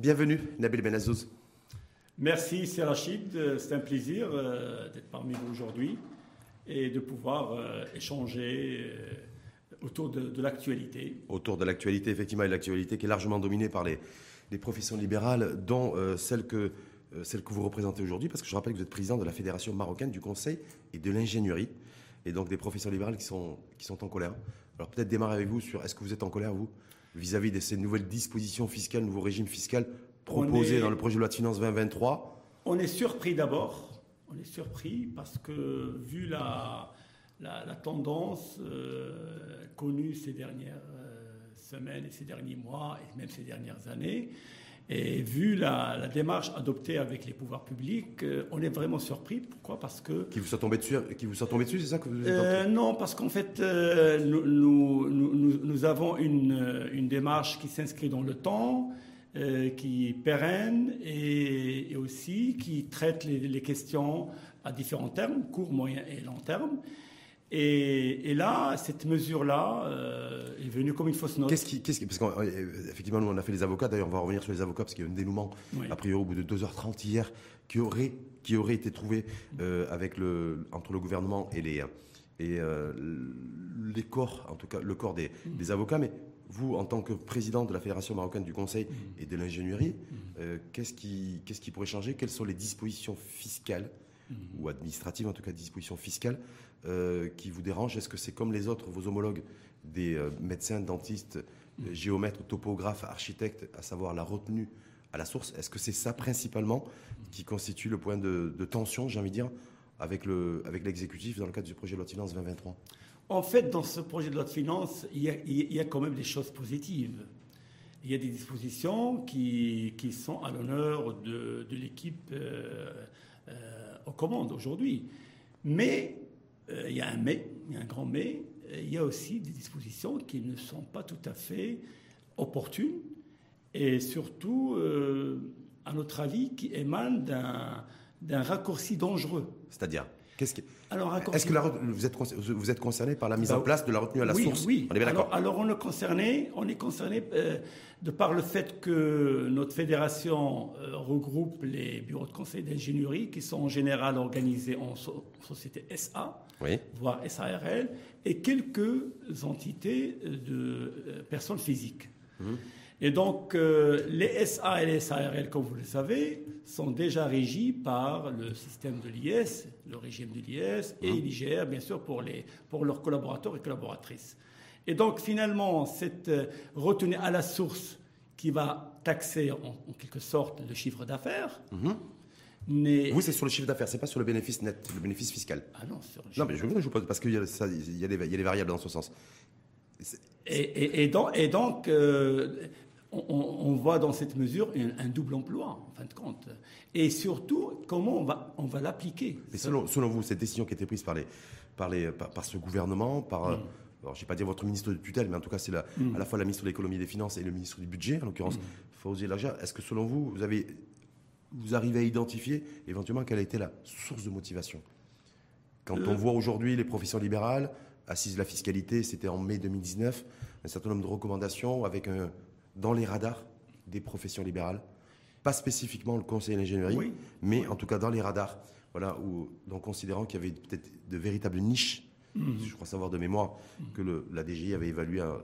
Bienvenue, Nabil Benazouz. Merci, c'est Rachid. C'est un plaisir euh, d'être parmi vous aujourd'hui et de pouvoir euh, échanger euh, autour de, l'actualité. Autour de l'actualité, effectivement, et l'actualité qui est largement dominée par les, professions libérales, dont celle, que, celle que vous représentez aujourd'hui, parce que je rappelle que vous êtes président de la Fédération marocaine du Conseil et de l'ingénierie, et donc des professions libérales qui sont, qui sont en colère. Alors peut-être démarrer avec vous sur est-ce que vous êtes en colère, vous, vis-à-vis de ces nouvelles dispositions fiscales, nouveaux régimes fiscal proposés dans le projet de loi de finances 2023 On est surpris d'abord. On est surpris parce que vu la, la, tendance euh, connue ces dernières euh, semaines et ces derniers mois et même ces dernières années, et vu la, démarche adoptée avec les pouvoirs publics, euh, on est vraiment surpris. Pourquoi? Parce que... Qui vous soit tombé dessus, qui vous soit tombé dessus c'est ça que vous euh, Non, parce qu'en fait, euh, nous, nous, nous, avons une, une démarche qui s'inscrit dans le temps, qui est pérenne et, aussi qui traite les, les, questions à différents termes, court, moyen et long terme. Et, là, cette mesure-là euh, est venue comme une fausse note. Qu'est-ce qui, qu'est-ce parce qu'effectivement, euh, nous on a fait les avocats. D'ailleurs, on va revenir sur les avocats parce qu'il y a un dénouement a priori au bout de 2h30 hier qui aurait qui aurait été trouvé euh, avec le entre le gouvernement et les et les corps, en tout cas le corps des, mm. des, avocats. Mais vous, en tant que président de la Fédération marocaine du Conseil mm. et de l'ingénierie, mm. qu'est-ce qui qu'est-ce qui pourrait changer? Quelles sont les dispositions fiscales ou administratives, en tout cas dispositions fiscales euh, qui vous dérange Est-ce que c'est comme les autres, vos homologues, des euh, médecins, dentistes, euh, géomètres, topographes, architectes, à savoir la retenue à la source? Est-ce que c'est ça principalement qui constitue le point de, tension, j'ai envie de dire, avec l'exécutif avec dans le cadre du projet de loi de finances 2023 En fait, dans ce projet de loi de finances, il y a, quand même des choses positives. Il y a des dispositions qui, qui sont à l'honneur de, de l'équipe aux commandes aujourd'hui. Mais euh, il y a un mais, il y a un grand mais, il y a aussi des dispositions qui ne sont pas tout à fait opportunes. Et surtout, euh, à notre avis, qui émanent d'un raccourci dangereux. C'est-à-dire? Qu'est-ce alors, Est-ce que vous, êtes, vous êtes concerné par la mise bah en place de la retenue à la source Oui, on est bien alors, alors, on est concerné, on est concerné euh, de par le fait que notre fédération euh, regroupe les bureaux de conseil d'ingénierie qui sont en général organisés en, société SA, voire SARL, et quelques entités de euh, personnes physiques. Mmh. Et donc, euh, les SA et les SARL, comme vous le savez, sont déjà régis par le système de l'IS, le régime de l'IS, et mmh. l'IGR, bien sûr, pour, les, pour leurs collaborateurs et collaboratrices. Et donc, finalement, cette euh, retenue à la source qui va taxer, en, quelque sorte, le chiffre d'affaires, mmh. Mais... Oui, c'est sur le chiffre d'affaires, c'est pas sur le bénéfice net, le bénéfice fiscal. Ah non, sur le Non, mais je, vous pose parce qu'il y, y, y, a des variables dans ce sens. Et, et, donc, et donc euh, on, voit dans cette mesure un, double emploi, en fin de compte. Et surtout, comment on va, on va l'appliquer. Mais selon, vous, cette décision qui a été prise par, les, par, les, par, ce gouvernement, par, mm. alors, je ne vais pas dire votre ministre de tutelle, mais en tout cas, c'est mm. à la fois la ministre de l'économie et des finances et le ministre du budget, en l'occurrence, mm. Fawzi Est-ce que selon vous, vous, avez, vous arrivez à identifier éventuellement quelle a été la source de motivation? Quand euh. on voit aujourd'hui les professions libérales, assises de la fiscalité, c'était en mai 2019, un certain nombre de recommandations avec un, dans les radars des professions libérales. Pas spécifiquement le conseil d'ingénierie, mais en tout cas dans les radars. Voilà, où, donc considérant qu'il y avait peut-être de véritables niches, mhm. je crois savoir de mémoire que le, la DGI avait évalué un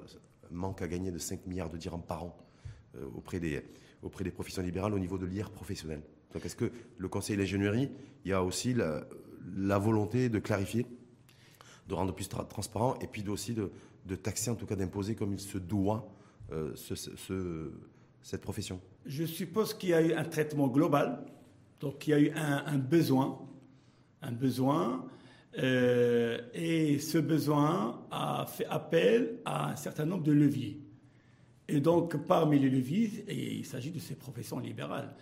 manque à gagner de 5 milliards de dirhams par an euh, auprès, des, auprès des professions libérales au niveau de l'IR professionnel. Donc est-ce que le conseil d'ingénierie, il y a aussi la, volonté de clarifier, de rendre plus transparent et puis aussi de, de taxer, en tout cas d'imposer comme il se doit euh, cette profession Je suppose qu'il y a eu un traitement global, donc il y a eu un, besoin, un besoin, euh, et ce besoin a fait appel à un certain nombre de leviers. Et donc, parmi les leviers, il s'agit de ces professions libérales.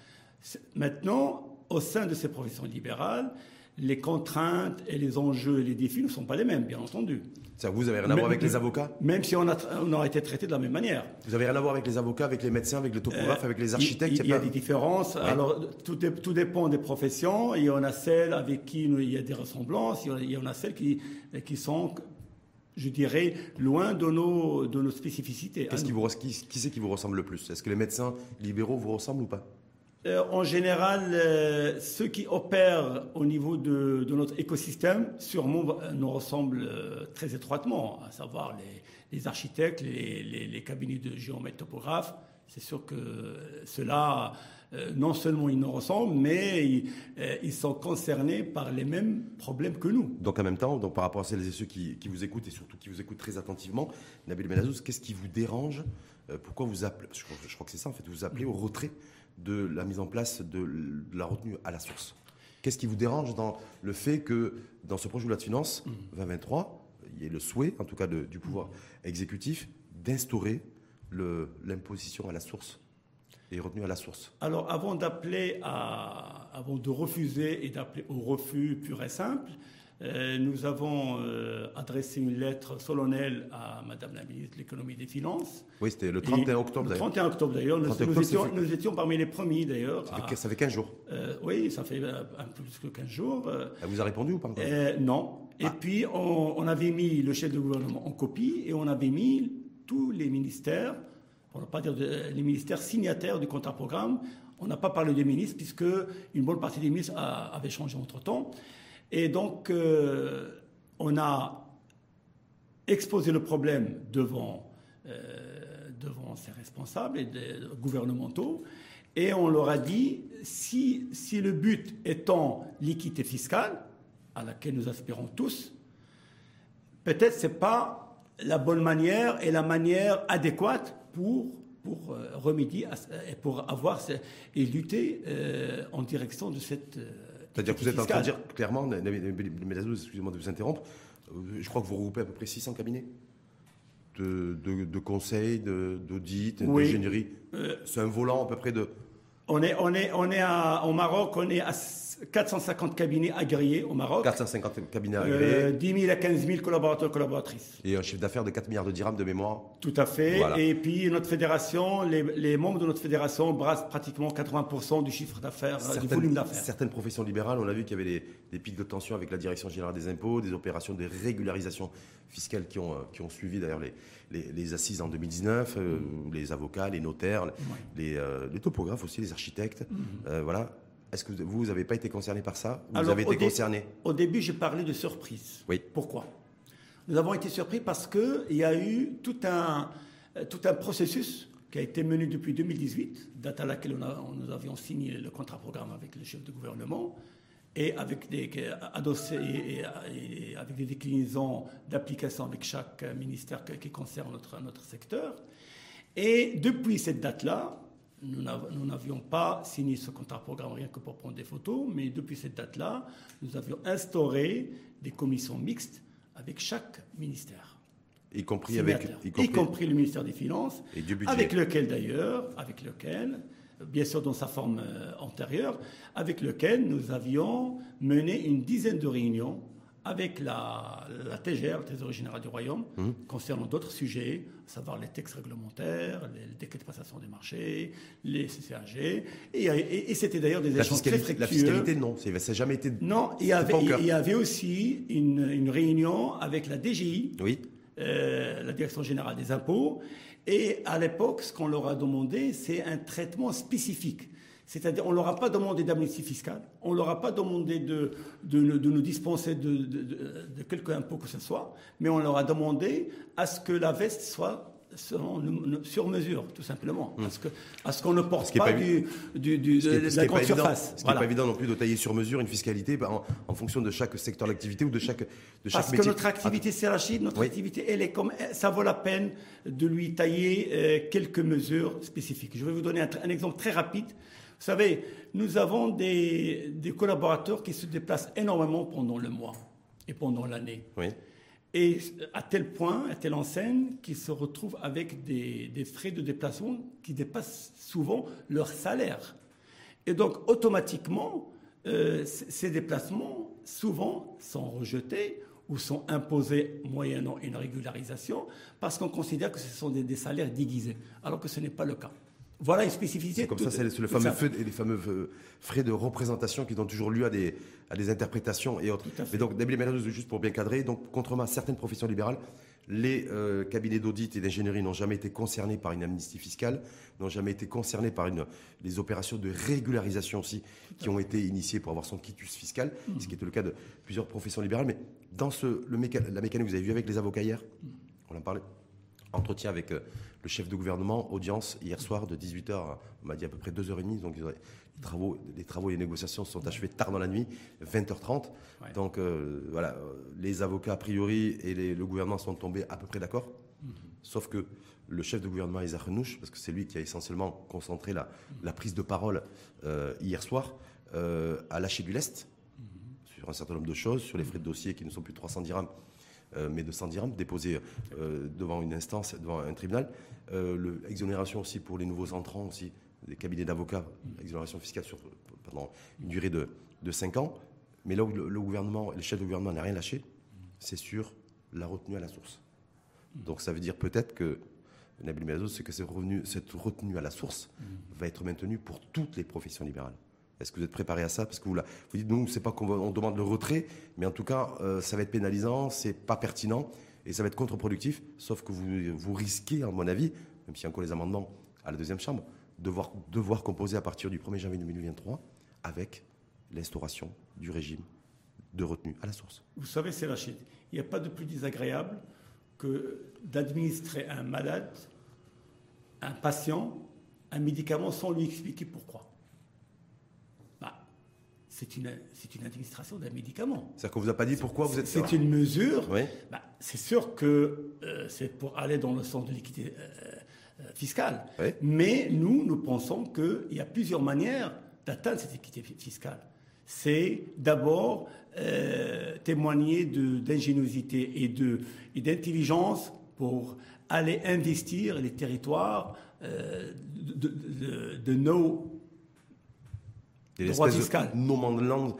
Maintenant, au sein de ces professions libérales, les contraintes et les enjeux et les défis ne sont pas les mêmes, bien entendu. Ça, vous avez rien à voir avec les avocats Même si on a, on a été traité de la même manière. Vous avez rien à voir avec les avocats, avec les médecins, avec les topographes, euh, avec les architectes Il, y a, des différences. Alors, tout, tout, dépend des professions. Il y en a celles avec qui il y a des ressemblances. Il y en a celles qui, qui sont je dirais, loin de nos, de nos spécificités. Qu'est-ce qui, vous, qui, qui c'est qui vous ressemble le plus? Est-ce que les médecins libéraux vous ressemblent ou pas? En général, euh, ceux qui opèrent au niveau de, notre écosystème, sûrement, nous ressemblent euh, très étroitement, à savoir les, architectes, les, cabinets de géomètres topographes. C'est sûr que ceux-là, non seulement ils nous ressemblent, mais ils, sont concernés par les mêmes problèmes que nous. Donc en même temps, donc par rapport à celles et ceux qui, vous écoutent, et surtout qui vous écoutent très attentivement, Nabil Benazouz, qu'est-ce qui vous dérange Pourquoi vous appelez je, crois que c'est ça, en fait, vous appelez au retrait de la mise en place de la retenue à la source. Qu'est-ce qui vous dérange dans le fait que dans ce projet de loi de finances 2023, mmh. il y ait le souhait, en tout cas du pouvoir exécutif, d'instaurer l'imposition à la source retenue à la source Alors avant d'appeler à, avant de refuser et d'appeler au refus pur et simple, euh, nous avons euh, adressé une lettre solennelle à Madame la ministre de l'économie et des finances. Oui, c'était le 31 octobre d'ailleurs. Le 31 octobre d'ailleurs. Nous, étions, parmi les premiers d'ailleurs. Ça, fait 15 jours. Euh, oui, ça fait un peu plus que 15 jours. Elle vous a répondu ou pas Non. Et ah. puis on, avait mis le chef de gouvernement en copie et on avait mis tous les ministères, pour ne pas dire les ministères signataires du contrat programme. On n'a pas parlé des ministres puisque une bonne partie des ministres avaient changé entre temps. Et donc, euh, on a exposé le problème devant, euh, devant ces responsables et des gouvernementaux, et on leur a dit, si, si le but étant l'équité fiscale, à laquelle nous aspirons tous, peut-être ce n'est pas la bonne manière et la manière adéquate pour, pour euh, remédier et pour avoir et lutter en direction de cette c'est-à-dire que vous êtes en train de dire clairement, excusez-moi de vous interrompre, euh, je crois que vous regroupez à peu près 600 cabinets de, de, de conseils, d'audit, d'ingénierie. Euh, C'est un volant à peu près de... On est, on est, on est à, au Maroc, on est à 450 cabinets agréés au Maroc. 450 cabinets agréés. 10 euh, 000 à 15 000 collaborateurs, collaboratrices. Et un chiffre d'affaires de 4 milliards de dirhams de mémoire. Tout à fait. Et puis notre fédération, les, membres de notre fédération brassent pratiquement 80% du chiffre d'affaires, euh, du volume d'affaires. Certaines professions libérales, on a vu qu'il y avait des, pics de tension avec la direction générale des impôts, des opérations de régularisation fiscale qui ont, euh, qui ont suivi d'ailleurs les, les, assises en 2019, les avocats, les notaires, les, topographes aussi, les architectes. Mm-hmm. voilà est-ce que vous n'avez pas été concerné par ça Vous avez été concerné? Au début, j'ai parlé de surprise. Oui. Pourquoi? Nous avons été surpris parce qu'il y a eu tout un, tout un processus qui a été mené depuis 2018, date à laquelle nous avions signé le contrat programme avec le chef de gouvernement, et avec des, et, avec des déclinaisons d'application avec chaque ministère qui concerne notre, notre secteur. Et depuis cette date-là, nous n'avions pas signé ce contrat programme rien que pour prendre des photos, mais depuis cette date-là, nous avions instauré des commissions mixtes avec chaque ministère. Y compris, avec, y compris... le ministère des Finances, et du budget. avec lequel d'ailleurs, avec lequel, bien sûr dans sa forme euh, antérieure, avec lequel nous avions mené une dizaine de réunions avec la, la TGR, la Trésorerie Générale du Royaume, hum. concernant d'autres sujets, à savoir les textes réglementaires, les, décrets de passation des marchés, les CCAG. Et, c'était d'ailleurs des échanges très fructueux. La fiscalité, non, ça n'a jamais été. Non, il y avait, il y avait aussi une, une, réunion avec la DGI, oui. euh, la Direction Générale des Impôts. Et à l'époque, ce qu'on leur a demandé, c'est un traitement spécifique. C'est-à-dire, on ne leur a pas demandé d'amnistie fiscale, on ne leur a pas demandé de, de, nous dispenser de, de, quelque impôt que ce soit, mais on leur a demandé à ce que la veste soit sur mesure, tout simplement. Parce que, à ce qu'on ne porte pas, du, du, de, la grande surface. Ce qui n'est pas évident non plus de tailler sur mesure une fiscalité en, fonction de chaque secteur d'activité ou de chaque, de chaque Parce que notre activité c'est notre activité, elle est comme, ça vaut la peine de lui tailler euh, quelques mesures spécifiques. Je vais vous donner un exemple très rapide. Vous savez, nous avons des, collaborateurs qui se déplacent énormément pendant le mois et pendant l'année. Oui. Et à tel point, à telle enseigne, qu'ils se retrouvent avec des, frais de déplacement qui dépassent souvent leur salaire. Et donc, automatiquement, euh, ces déplacements, souvent, sont rejetés ou sont imposés moyennant une régularisation parce qu'on considère que ce sont des salaires déguisés, alors que ce n'est pas le cas. Voilà une spécificité. C'est comme ça, c'est le fameux feu, les fameux frais de représentation qui donnent toujours lieu à des, à des interprétations et autres. Mais donc, juste pour bien cadrer, donc, contrairement à certaines professions libérales, les euh, cabinets d'audit et d'ingénierie n'ont jamais été concernés par une amnistie fiscale, n'ont jamais été concernés par une, les opérations de régularisation aussi qui ont été initiées pour avoir son quitus fiscal, mmh. ce qui était le cas de plusieurs professions libérales. Mais dans ce, le la mécanique que vous avez vu avec les avocats hier, mmh. on en parlait, entretien avec euh, le chef de gouvernement, audience hier soir de 18h, on m'a dit à peu près 2h30, donc les travaux, les travaux et les négociations sont achevés tard dans la nuit, 20h30. Donc euh, voilà, les avocats a priori et le gouvernement sont tombés à peu près d'accord, mhm. sauf que le chef de gouvernement Isaac Renouche, parce que c'est lui qui a essentiellement concentré la, la prise de parole euh, hier soir, a lâché du lest mhm. sur un certain nombre de choses, sur les frais de dossier qui ne sont plus 300 dirhams euh, mais de 100 dirhams déposés euh, devant une instance, devant un tribunal. Euh, l'exonération aussi pour les nouveaux entrants aussi, des cabinets d'avocats, exonération fiscale sur, pendant une durée de, de 5 ans. Mais là où le, gouvernement, le chef de gouvernement n'a rien lâché, c'est sur la retenue à la source. Donc ça veut dire peut-être que Nabil Meazouz, c'est que cette retenue à la source va être maintenue pour toutes les professions libérales. Est-ce que vous êtes préparé à ça? Parce que vous, vous dites, nous, c'est pas qu'on demande le retrait, mais en tout cas, euh, ça va être pénalisant, c'est pas pertinent et ça va être contre-productif. Sauf que vous, vous risquez, à mon avis, même s'il y a encore les amendements à la deuxième chambre, de devoir, devoir composer à partir du 1er janvier 2023 avec l'instauration du régime de retenue à la source. Vous savez, c'est Rachid, il n'y a pas de plus désagréable que d'administrer à un malade, un patient, un médicament sans lui expliquer pourquoi c'est une, c'est une administration d'un médicament. C'est-à-dire qu'on ne vous a pas dit pourquoi vous êtes... C'est une mesure. Bah, c'est sûr que euh, c'est pour aller dans le sens de l'équité euh, euh, fiscale. Mais nous, nous pensons qu'il y a plusieurs manières d'atteindre cette équité fiscale. C'est d'abord témoigner d'ingéniosité et, de, et d'intelligence pour aller investir les territoires de, de, de nos des droit fiscal. Non non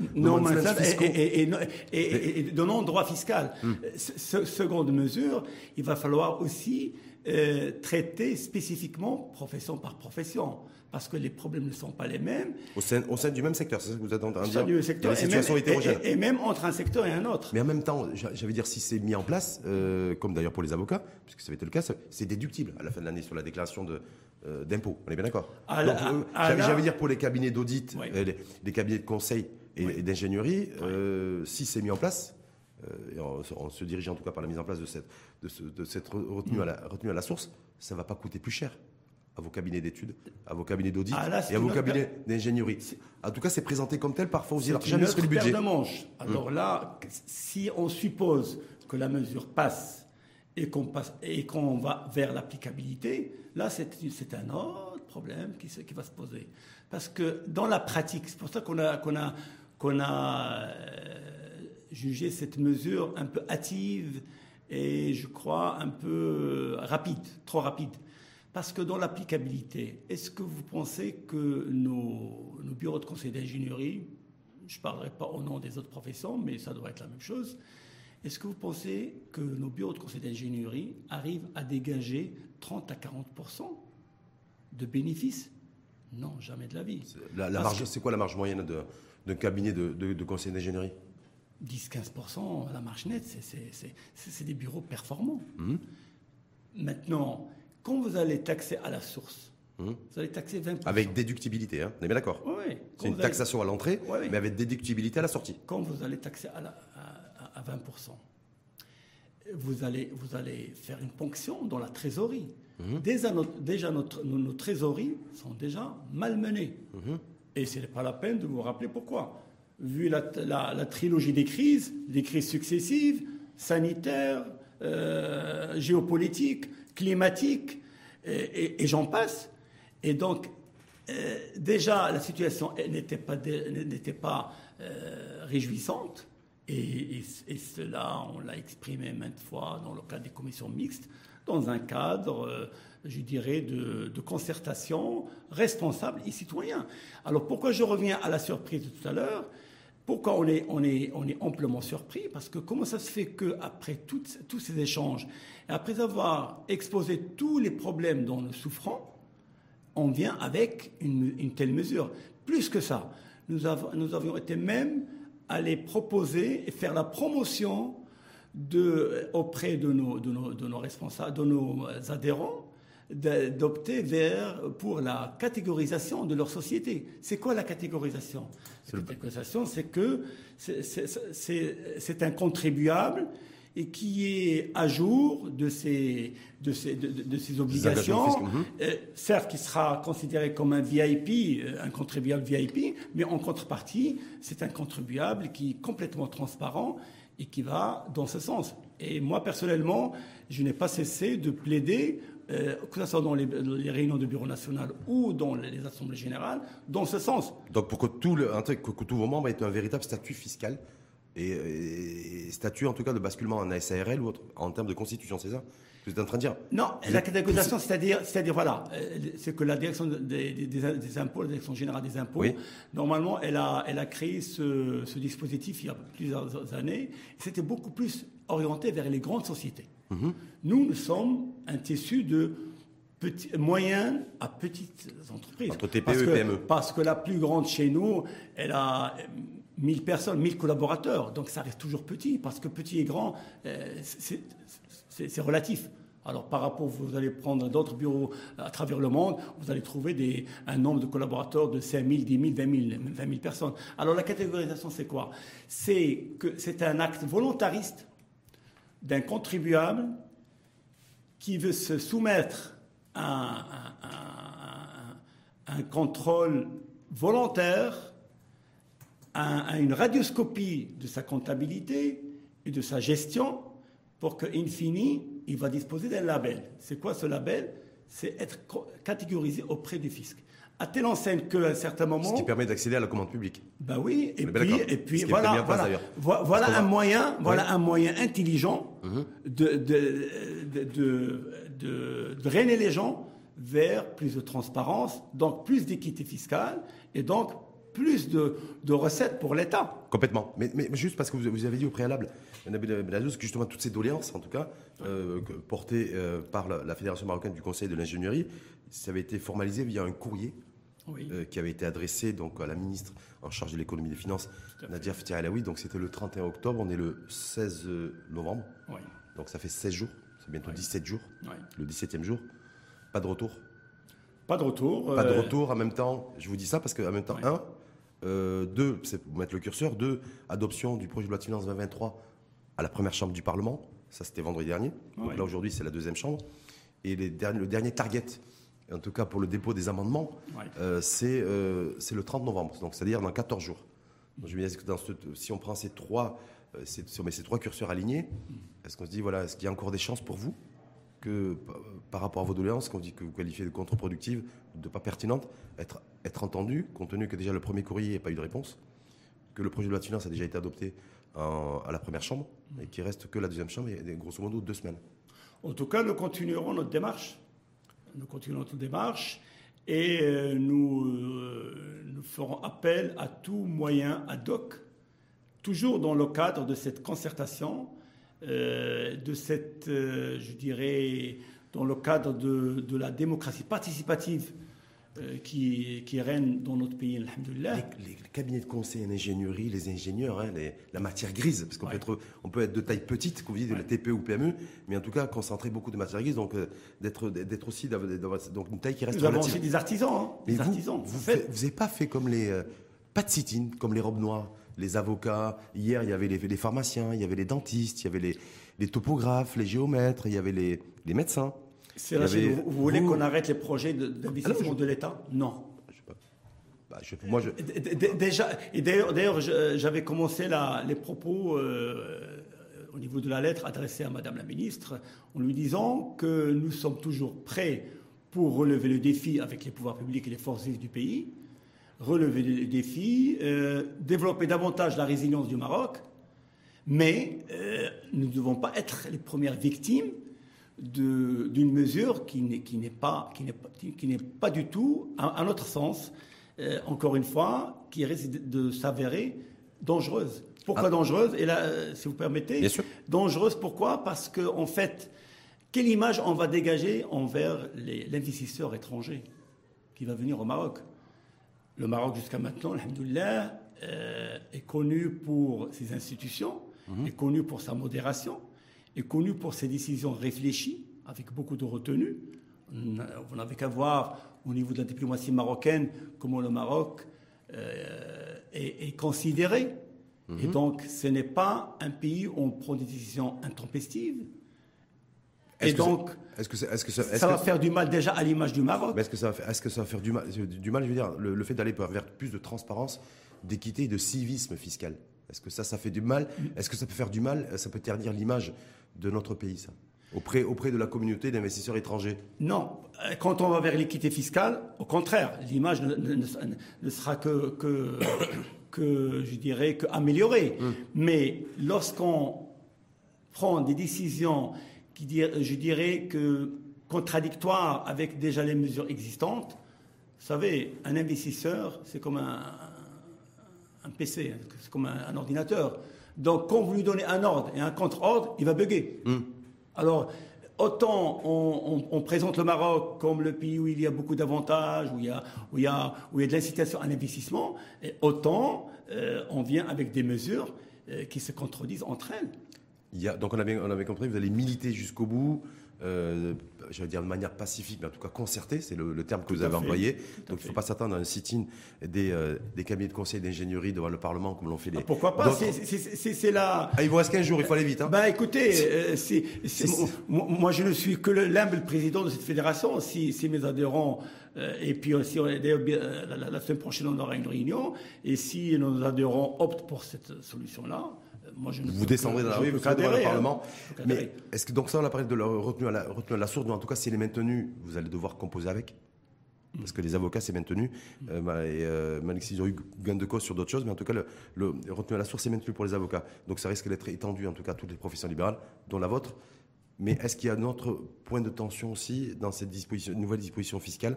et, et, et, et, donnons droit fiscal. Hmm. seconde mesure, il va falloir aussi euh, traiter spécifiquement profession par profession, parce que les problèmes ne sont pas les mêmes. Au sein, au sein du même secteur, c'est ça que vous êtes en train de dire Au sein du secteur, la situation hétérogène. Et, même entre un secteur et un autre. Mais en même temps, j'allais dire, si c'est mis en place, euh, comme d'ailleurs pour les avocats, puisque ça avait été le cas, c'est déductible à la fin de l'année sur la déclaration de, d'impôts. On est bien d'accord J'allais dire pour les cabinets d'audit, les, cabinets de conseil et, d'ingénierie, si c'est mis en place, et on, se dirige en tout cas par la mise en place de cette, de, cette retenue, à la, retenue à la source, ça ne va pas coûter plus cher à vos cabinets d'études, à vos cabinets d'audit ah, et à vos cabinets d'ingénierie. En tout cas, c'est présenté comme tel. Parfois, vous dites jamais sur le budget. De manche. Alors là, si on suppose que la mesure passe et qu'on qu'on va vers l'applicabilité, là, c'est un autre problème qui, qui, va se poser. Parce que dans la pratique, c'est pour ça qu'on a qu'on a qu'on a euh, juger cette mesure un peu hâtive et je crois un peu rapide, trop rapide. Parce que dans l'applicabilité, est-ce que vous pensez que nos, bureaux de conseil d'ingénierie, je ne parlerai pas au nom des autres professions, mais ça doit être la même chose, est-ce que vous pensez que nos bureaux de conseil d'ingénierie arrivent à dégager 30 à 40% de bénéfices? Non, jamais de la vie. La, marge, c'est quoi la marge moyenne d'un cabinet de, de conseil d'ingénierie? 10-15% à la marge nette, c'est des bureaux performants. Mmh. Maintenant, quand vous allez taxer à la source, mmh. vous allez taxer 20%. Avec déductibilité, hein on est bien d'accord Oui. C'est une taxation à l'entrée, mais avec déductibilité à la sortie. Quand vous allez taxer à, à, 20%, vous allez, vous allez faire une ponction dans la trésorerie. Mmh. Déjà, notre, déjà notre, nos, nos, trésoreries sont déjà malmenées. Et ce n'est pas la peine de vous rappeler pourquoi vu la, trilogie des crises, des crises successives, sanitaires, euh, géopolitiques, climatiques, et, j'en passe. Et donc, euh, déjà, la situation n'était pas, n'était pas euh, réjouissante, et, cela, on l'a exprimé maintes fois dans le cadre des commissions mixtes, dans un cadre je dirais, de, concertation responsable et citoyen. Alors pourquoi je reviens à la surprise de tout à l'heure? Pourquoi on est, on, est, on est amplement surpris? Parce que comment ça se fait qu'après tous ces échanges, et après avoir exposé tous les problèmes dont nous souffrons, on vient avec une, telle mesure? Plus que ça, nous, avions été même allés proposer et faire la promotion auprès de nos responsables, de nos adhérents, d'opter vers pour la catégorisation de leur société. C'est quoi la catégorisation? La catégorisation, c'est que c'est un contribuable et qui est à jour de ses, de ses, de, ses obligations, mhm. euh, certes qui sera considéré comme un VIP, euh, un contribuable VIP, mais en contrepartie, c'est un contribuable qui est complètement transparent et qui va dans ce sens. Et moi, personnellement, je n'ai pas cessé de plaider euh, que ce soit dans les, réunions du Bureau national ou dans les assemblées générales, dans ce sens. Donc pour que, tout le, que, que tous vos membres aient un véritable statut fiscal et, statut en tout cas de basculement en SARL ou autre, en termes de constitution, c'est ça vous êtes en train de dire Non, la catégorisation, c'est-à-dire, c'est-à-dire voilà, euh, c'est que la direction des, des, impôts, la direction générale des impôts, normalement, elle a, elle a créé ce, ce dispositif il y a plusieurs années. C'était beaucoup plus orienté vers les grandes sociétés. Mhm. Nous, nous sommes un tissu de moyennes à petites entreprises. Entre TPE et PME. Parce que la plus grande chez nous, elle a 1000 personnes, 1000 collaborateurs. Donc ça reste toujours petit, parce que petit et grand, euh, c'est relatif. Alors par rapport, vous allez prendre d'autres bureaux à travers le monde, vous allez trouver des, un nombre de collaborateurs de 5 000, 10 000, 20 000, 20 000 personnes. Alors la catégorisation, c'est quoi? C'est que c'est un acte volontariste d'un contribuable qui veut se soumettre à un, contrôle volontaire, à, une radioscopie de sa comptabilité et de sa gestion pour qu'in fine, il va disposer d'un label. C'est quoi ce label? C'est être catégorisé auprès du fisc à telle enseigne qu'à un certain moment. Ce qui permet d'accéder à la commande publique. Ben oui, et puis, et puis voilà, voilà, voilà un moyen, voilà un moyen intelligent mhm. de, de, de, de, drainer les gens vers plus de transparence, donc plus d'équité fiscale et donc plus de, de recettes pour l'État. Complètement. Mais, mais, juste parce que vous, vous avez dit au préalable, Nabil que justement toutes ces doléances, en tout cas, euh, portées euh, par la, la, Fédération marocaine du Conseil de l'ingénierie, ça avait été formalisé via un courrier euh, qui avait été adressé donc, à la ministre en charge de l'économie et des finances, Nadia Ftia Alaoui. Donc c'était le 31 octobre, on est le 16 novembre. Donc ça fait 16 jours, c'est bientôt 17 jours, le 17e jour. Pas de retour Pas de retour. Pas de euh, retour en même temps, je vous dis ça parce qu'en même temps, un, euh, deux, c'est pour mettre le curseur, deux, adoption du projet de loi de finances 2023 à la première chambre du Parlement. Ça, c'était vendredi dernier. là, aujourd'hui, c'est la deuxième chambre. Et les le dernier target en tout cas pour le dépôt des amendements, euh, euh, c'est le 30 novembre, donc c'est-à-dire dans 14 jours. je me dis, que si on prend ces trois, euh, ces, ces trois curseurs alignés, est-ce qu'on se dit, voilà, est-ce qu'il y a encore des chances pour vous par rapport à vos doléances, qu'on dit que vous qualifiez de contre-productives, de pas pertinentes, être, être entendu, compte tenu que déjà le premier courrier n'a pas eu de réponse, que le projet de loi de finances a déjà été adopté à la première chambre, et qu'il reste que la deuxième chambre, a grosso modo deux semaines. En tout cas, nous continuerons notre démarche nous continuons notre démarche et euh, nous, euh, nous ferons appel à tout moyen ad hoc, toujours dans le cadre de cette concertation, de cette, je dirais, dans le cadre de, de la démocratie participative euh, qui, qui règne dans notre pays, alhamdoulilah. Les, les, cabinets de conseil en ingénierie, les ingénieurs, hein, la matière grise, parce qu'on peut, être, on peut être de taille petite, comme vous dites, de la TPE ou PME, mais en tout cas concentrer beaucoup de matière grise, donc euh, d'être, d'être aussi donc une taille qui reste Nous avons aussi des artisans. Hein, des vous, artisans. Vous n'avez pas fait comme les... Euh, pas de sit comme les robes noires, les avocats. Hier, il y avait les, les, pharmaciens, il y avait les dentistes, il y avait les, les topographes, les géomètres, il y avait les, les médecins. Avait... Vous, voulez qu'on arrête les projets d'investissement de l'État? Non. Bah, moi, je... Déjà, et d'ailleurs, j'avais commencé les propos euh, au niveau de la lettre adressée à Madame la Ministre en lui disant que nous sommes toujours prêts pour relever le défi avec les pouvoirs publics et les forces vives du pays, relever le défi, euh, développer davantage la résilience du Maroc, mais euh, nous ne devons pas être les premières victimes d'une mesure qui n'est pas, qui pas du tout, à, notre sens, euh, encore une fois, qui risque de, s'avérer dangereuse. Pourquoi ah. dangereuse? Et là, si vous permettez, dangereuse pourquoi? Parce qu'en en fait, quelle image on va dégager envers l'investisseur étranger qui va venir au Maroc? Le Maroc, jusqu'à maintenant, alhamdoulilah, euh, est connu pour ses institutions, mhm. est connu pour sa modération, est connu pour ses décisions réfléchies, avec beaucoup de retenue. Vous n'avez qu'à voir au niveau de la diplomatie marocaine comment le Maroc euh, est, considéré. Et mhm. donc, ce n'est pas un pays où on prend des décisions intempestives. Et donc, est-ce que, est-ce que ça, ça va faire du mal déjà à l'image du Maroc Est-ce que, ça va, est-ce que ça va faire du mal, du mal Je veux dire, le, le fait d'aller vers plus de transparence, d'équité et de civisme fiscal. Est-ce que ça, ça fait du mal Est-ce que ça peut faire du mal Ça peut ternir l'image de notre pays, ça auprès, auprès de la communauté d'investisseurs étrangers? Non. Quand on va vers l'équité fiscale, au contraire, l'image ne, sera que, que, que, je dirais, que améliorée. Hum. Mais lorsqu'on prend des décisions qui, je dirais, que contradictoires avec déjà les mesures existantes, vous savez, un investisseur, c'est comme un, un PC, hein, c'est comme un, ordinateur. Donc, quand vous lui donnez un ordre et un contre-ordre, il va bugger. Hmm. Alors, autant on, présente le Maroc comme le pays où il y a beaucoup d'avantages, où il y a, où où il y a de l'incitation à l'investissement, autant euh, on vient avec des mesures euh, qui se contredisent entre elles. Il y a, donc on avait, on avait compris, vous allez militer jusqu'au bout, euh, je vais dire de manière pacifique, mais en tout cas concertée, c'est le, terme que vous avez employé. Donc il ne faut pas s'attendre à un sit-in des, euh, des cabinets de conseil d'ingénierie devant le Parlement comme l'ont fait les. Ah, pourquoi pas C'est là. Ah, il vous reste 15 jours, il faut aller vite. Hein. Bah écoutez, euh, moi, je ne suis que l'humble président de cette fédération. Si, si mes adhérents. Euh, et puis aussi, la, la, semaine prochaine, on aura une réunion. Et si nos adhérents optent pour cette solution-là, vous descendrez dans la rue, vous serez devant le Parlement. Mais est-ce que donc ça, on a parlé de la retenue à la, retenue à la sourde, mais en tout cas, si elle est maintenue, vous allez devoir composer avec? Parce que les avocats, c'est maintenu. Euh, et euh, ils ont eu gain de cause sur d'autres choses, mais en tout cas, le, le retenu à la source, c'est maintenu pour les avocats. Donc ça risque d'être étendu, en tout cas, à toutes les professions libérales, dont la vôtre. Mais est-ce qu'il y a un autre point de tension aussi dans cette disposition, nouvelle disposition fiscale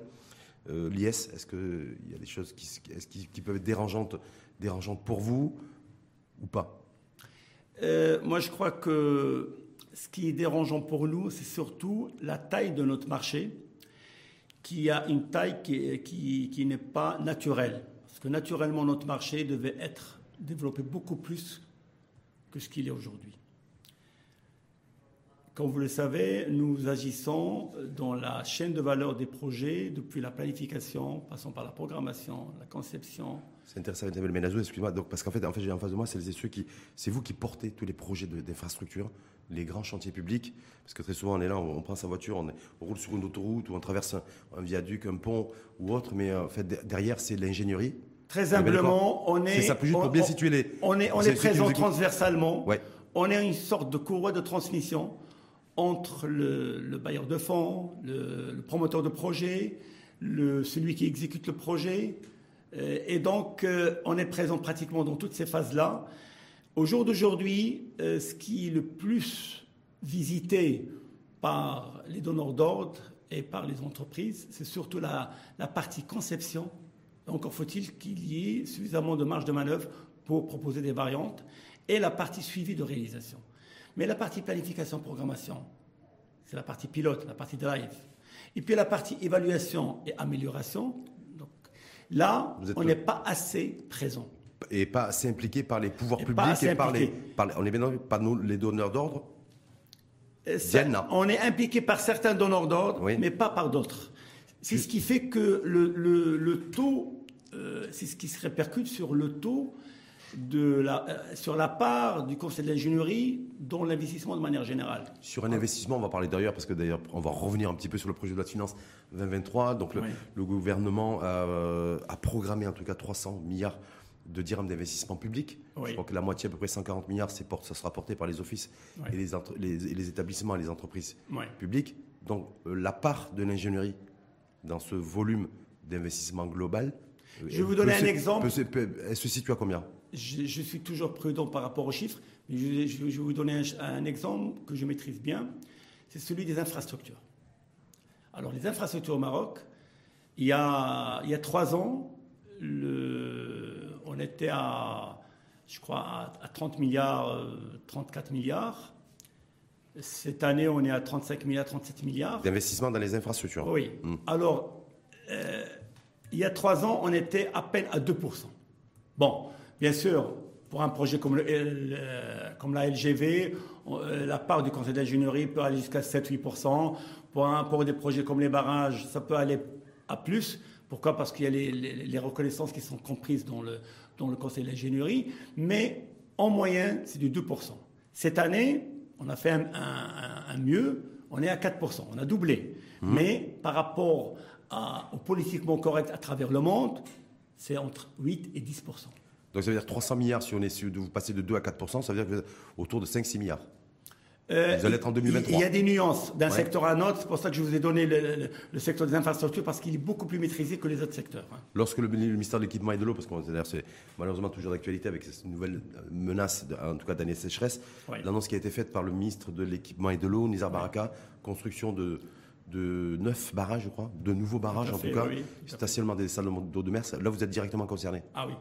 euh, L'IS, est-ce qu'il y a des choses qui, qui, qui, peuvent être dérangeantes, dérangeantes pour vous ou pas? Euh, moi, je crois que ce qui est dérangeant pour nous, c'est surtout la taille de notre marché, qui a une taille qui, n'est pas naturelle. Parce que naturellement, notre marché devait être développé beaucoup plus que ce qu'il est aujourd'hui. Comme vous le savez, nous agissons dans la chaîne de valeur des projets, depuis la planification, passant par la programmation, la conception, c'est intéressant, Menazou, excuse-moi. Donc, parce qu'en fait, en fait, j'ai en face de moi, c'est ceux qui, c'est vous qui portez tous les projets d'infrastructure, les grands chantiers publics. Parce que très souvent, on est là, on, prend sa voiture, on, roule sur une autoroute ou on traverse un, viaduc, un pont ou autre. Mais en fait, derrière, c'est l'ingénierie. Très humblement, on est. C'est ça, plus juste pour bien situer les. On est, on est présent transversalement. Ouais. On est une sorte de courroie de transmission entre le, bailleur de fonds, le, promoteur de projet, le, celui qui exécute le projet, euh, et donc, euh, on est présent pratiquement dans toutes ces phases-là. Au jour d'aujourd'hui, euh, ce qui est le plus visité par les donneurs d'ordre et par les entreprises, c'est surtout la, partie conception. Encore faut-il qu'il y ait suffisamment de marge de manœuvre pour proposer des variantes et la partie suivie de réalisation. Mais la partie planification-programmation, c'est la partie pilote, la partie drive. Et puis la partie évaluation et amélioration, Là, on n'est pas assez présent. Et pas assez impliqué par les pouvoirs publics et par les, On est bien par nous, les donneurs d'ordre euh, On est impliqué par certains donneurs d'ordre, mais pas par d'autres. C'est ce qui fait que le, taux, euh, c'est ce qui se répercute sur le taux de la, euh, sur la part du conseil de l'ingénierie dans l'investissement de manière générale. Sur un investissement, on va parler d'ailleurs, parce que d'ailleurs, on va revenir un petit peu sur le projet de loi de finances 2023. Donc le, gouvernement euh, a, programmé en tout cas 300 milliards de dirhams d'investissement public. Je crois que la moitié, à peu près 140 milliards, ça sera porté par les offices et les, les, établissements et les entreprises publiques. Donc euh, la part de l'ingénierie dans ce volume d'investissement global. Je vais vous donner un exemple. elle se situe à combien? Je, suis toujours prudent par rapport aux chiffres, mais je, vais vous donner un, exemple que je maîtrise bien, c'est celui des infrastructures. Alors les infrastructures au Maroc, il y a, il y a trois ans, le, on était à, je crois, à, 30 milliards, 34 euh, milliards. Cette année, on est à 35 milliards, 37 milliards. D'investissement dans les infrastructures. Oui. Hmm. Alors, euh, il y a trois ans, on était à peine à 2%. Bon, bien sûr, pour un projet comme, le, comme la LGV, euh, la part du conseil d'ingénierie peut aller jusqu'à 7-8%. Pour, pour des projets comme les barrages, ça peut aller à plus. Pourquoi? Parce qu'il y a les, reconnaissances qui sont comprises dans le, dans le conseil d'ingénierie. Mais en moyenne, c'est du 2%. Cette année, on a fait un, mieux, on est à 4%, on a doublé. Mmh. Mais par rapport au politiquement correct à travers le monde, c'est entre 8 et 10%. Donc ça veut dire 300 milliards si on est de vous passez de 2 à 4%, ça veut dire que vous êtes autour de 5-6 milliards. Euh, vous allez être en 2023. Il y a des nuances d'un secteur à un autre. C'est pour ça que je vous ai donné le, secteur des infrastructures parce qu'il est beaucoup plus maîtrisé que les autres secteurs. Hein. Lorsque le, ministère de l'équipement et de l'eau, parce que c'est malheureusement toujours d'actualité avec cette nouvelle menace, en tout cas d'année sécheresse, l'annonce qui a été faite par le ministre de l'équipement et de l'eau, Nizar Baraka, construction de de neuf barrages, je crois, de nouveaux barrages en tout cas, stationnement des salles d'eau de mer. Là, vous êtes directement concerné. Ah oui.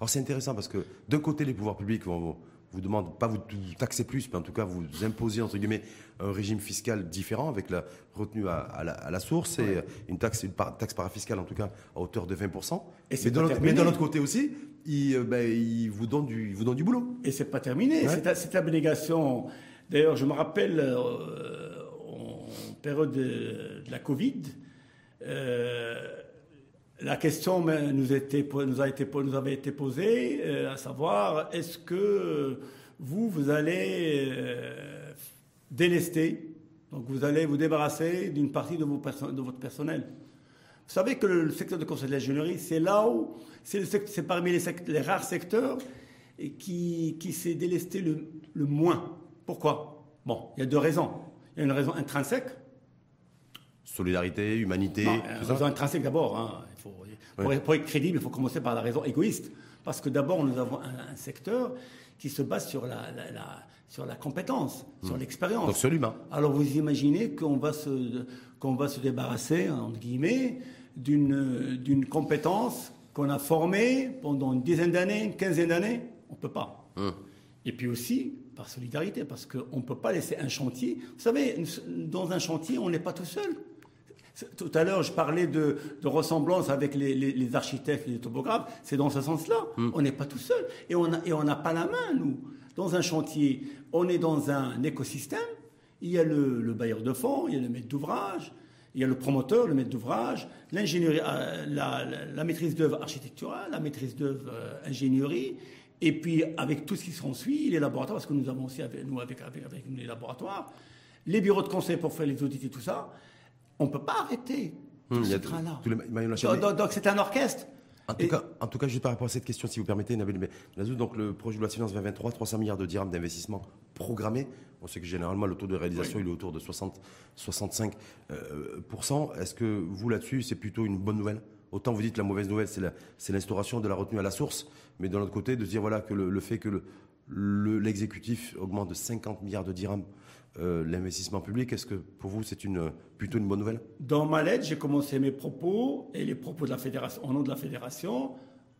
Alors c'est intéressant parce que d'un côté, les pouvoirs publics vont vous demandent pas vous taxer plus, mais en tout cas vous imposer entre guillemets un régime fiscal différent avec la retenue à, la, source et une taxe, une taxe parafiscale en tout cas à hauteur de 20%. Et mais, d'un autre côté aussi, il, euh, ben, il, vous donne du, vous donne du boulot. Et c'est pas terminé. Cette, abnégation. D'ailleurs, je me rappelle euh, en période de, la Covid. Euh, la question nous, était, nous, a été, nous avait été posée, euh, à savoir, est-ce que vous, vous allez euh, délester, donc vous allez vous débarrasser d'une partie de, vos de, votre personnel Vous savez que le secteur de conseil d'ingénierie, c'est là où, c'est parmi les, les, rares secteurs qui, qui s'est délesté le, le moins. Pourquoi? Bon, il y a deux raisons. Il y a une raison intrinsèque, Solidarité, humanité. Non, raison intrinsèque d'abord. Hein. Pour, être crédible, il faut commencer par la raison égoïste. Parce que d'abord, nous avons un, secteur qui se base sur la, sur la compétence, sur hmm. l'expérience. Donc sur l'humain. Alors vous imaginez qu'on va se, qu'on va se débarrasser, entre guillemets, d'une, d'une compétence qu'on a formée pendant une dizaine d'années, une quinzaine d'années On ne peut pas. Hmm. Et puis aussi, par solidarité, parce qu'on ne peut pas laisser un chantier. Vous savez, dans un chantier, on n'est pas tout seul. Tout à l'heure, je parlais de, ressemblance avec les, architectes et les topographes. C'est dans ce sens-là. Hmm. On n'est pas tout seul. Et on n'a pas la main, nous. Dans un chantier, on est dans un écosystème. Il y a le, bailleur de fonds, il y a le maître d'ouvrage, il y a le promoteur, le maître d'ouvrage, l'ingénierie, euh, la, maîtrise d'œuvre architecturale, la maîtrise d'œuvre euh, ingénierie, et puis avec tout ce qui s'ensuit, les laboratoires, parce que nous avons aussi, avec, nous, avec, avec, avec les laboratoires, les bureaux de conseil pour faire les audits et tout ça, on ne peut pas arrêter hum, ce train-là. Donc c'est un orchestre. En tout, cas, en tout cas, juste par rapport à cette question, si vous permettez, Nabil donc le projet de loi de finances 2023, 300 milliards de dirhams d'investissement programmés. On sait que généralement, le taux de réalisation, il est autour de 60, 65%. Euh, Est-ce que vous, là-dessus, c'est plutôt une bonne nouvelle? Autant vous dites la mauvaise nouvelle, c'est l'instauration de la retenue à la source, mais de l'autre côté, de dire voilà que le, fait que l'exécutif augmente de 50 milliards de dirhams euh, l'investissement public. Est-ce que pour vous, c'est une, plutôt une bonne nouvelle? Dans ma lettre, j'ai commencé mes propos et les propos de la fédération, au nom de la fédération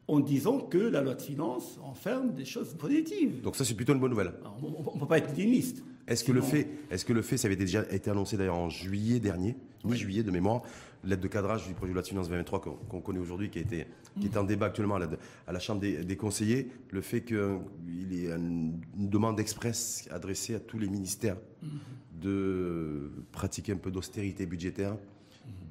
en disant que la loi de finances enferme des choses positives. Donc ça, c'est plutôt une bonne nouvelle. on ne peut pas être diniste. Est-ce que, le fait, est-ce que le fait, ça avait déjà été annoncé d'ailleurs en juillet dernier, mi-juillet de mémoire, l'aide de cadrage du projet de loi de finances 2023 qu'on connaît aujourd'hui, qui, a été, qui est en débat actuellement à la, à la Chambre des, conseillers, le fait qu'il y ait une, demande express adressée à tous les ministères de pratiquer un peu d'austérité budgétaire,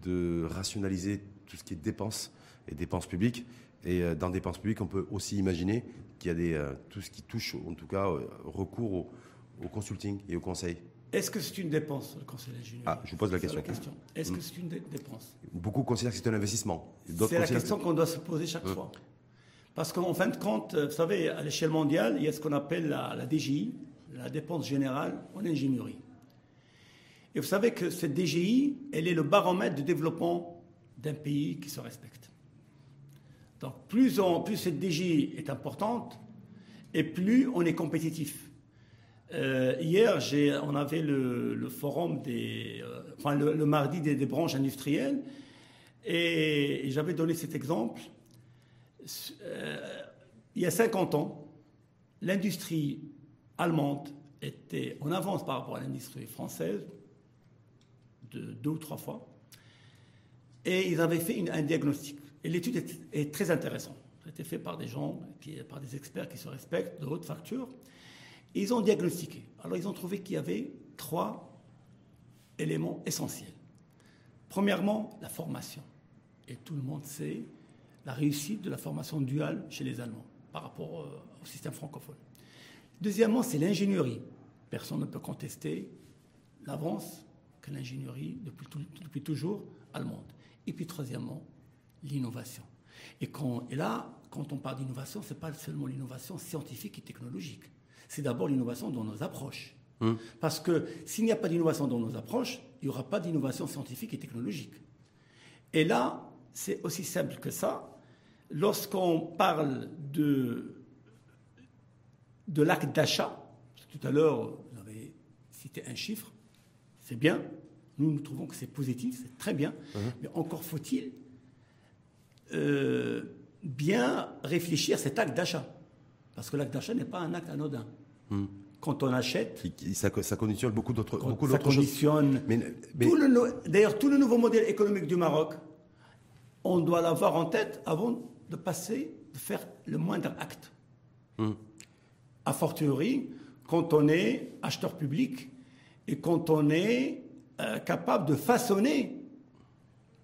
de rationaliser tout ce qui est dépenses et dépenses publiques. Et euh, dans dépenses publiques, on peut aussi imaginer qu'il y a des, euh, tout ce qui touche, en tout cas, euh, recours au au consulting et au conseil Est-ce que c'est une dépense, le conseil d'ingénierie Ah, je vous pose la question. Est-ce que c'est une dépense? Beaucoup considèrent que c'est un investissement. C'est la question qu'on doit se poser chaque fois. Parce qu'en fin de compte, vous savez, à l'échelle mondiale, il y a ce qu'on appelle la, la, DGI, la dépense générale en ingénierie. Et vous savez que cette DGI, elle est le baromètre de développement d'un pays qui se respecte. Donc plus, plus cette DGI est importante, et plus on est compétitif. Euh, hier, on avait le, forum euh, le, mardi des, branches industrielles, et, j'avais donné cet exemple. Euh, il y a 50 ans, l'industrie allemande était en avance par rapport à l'industrie française de deux ou trois fois, et ils avaient fait un diagnostic. Et l'étude est, très intéressante. Ça a été fait par des gens, par des experts qui se respectent, de haute facture. Ils ont diagnostiqué. Alors, ils ont trouvé qu'il y avait trois éléments essentiels. Premièrement, la formation. Et tout le monde sait la réussite de la formation duale chez les Allemands par rapport euh, au système francophone. Deuxièmement, c'est l'ingénierie. Personne ne peut contester l'avance que l'ingénierie, depuis, depuis, toujours, allemande. Et puis, troisièmement, l'innovation. Et, et là, quand on parle d'innovation, ce n'est pas seulement l'innovation scientifique et technologique. C'est d'abord l'innovation dans nos approches. Hum. Parce que s'il n'y a pas d'innovation dans nos approches, il n'y aura pas d'innovation scientifique et technologique. Et là, c'est aussi simple que ça. Lorsqu'on parle de, de l'acte d'achat, tout à l'heure, vous avez cité un chiffre, c'est bien. Nous, nous trouvons que c'est positif, c'est très bien. Mais encore faut-il euh, bien réfléchir cet acte d'achat. Parce que l'acte d'achat n'est pas un acte anodin. Hum quand on achète. Ça, ça conditionne beaucoup d'autres choses. Ça conditionne. D'ailleurs, tout le nouveau modèle économique du Maroc, on doit l'avoir en tête avant de passer, de faire le moindre acte. Hum. A fortiori, quand on est acheteur public et quand on est euh, capable de façonner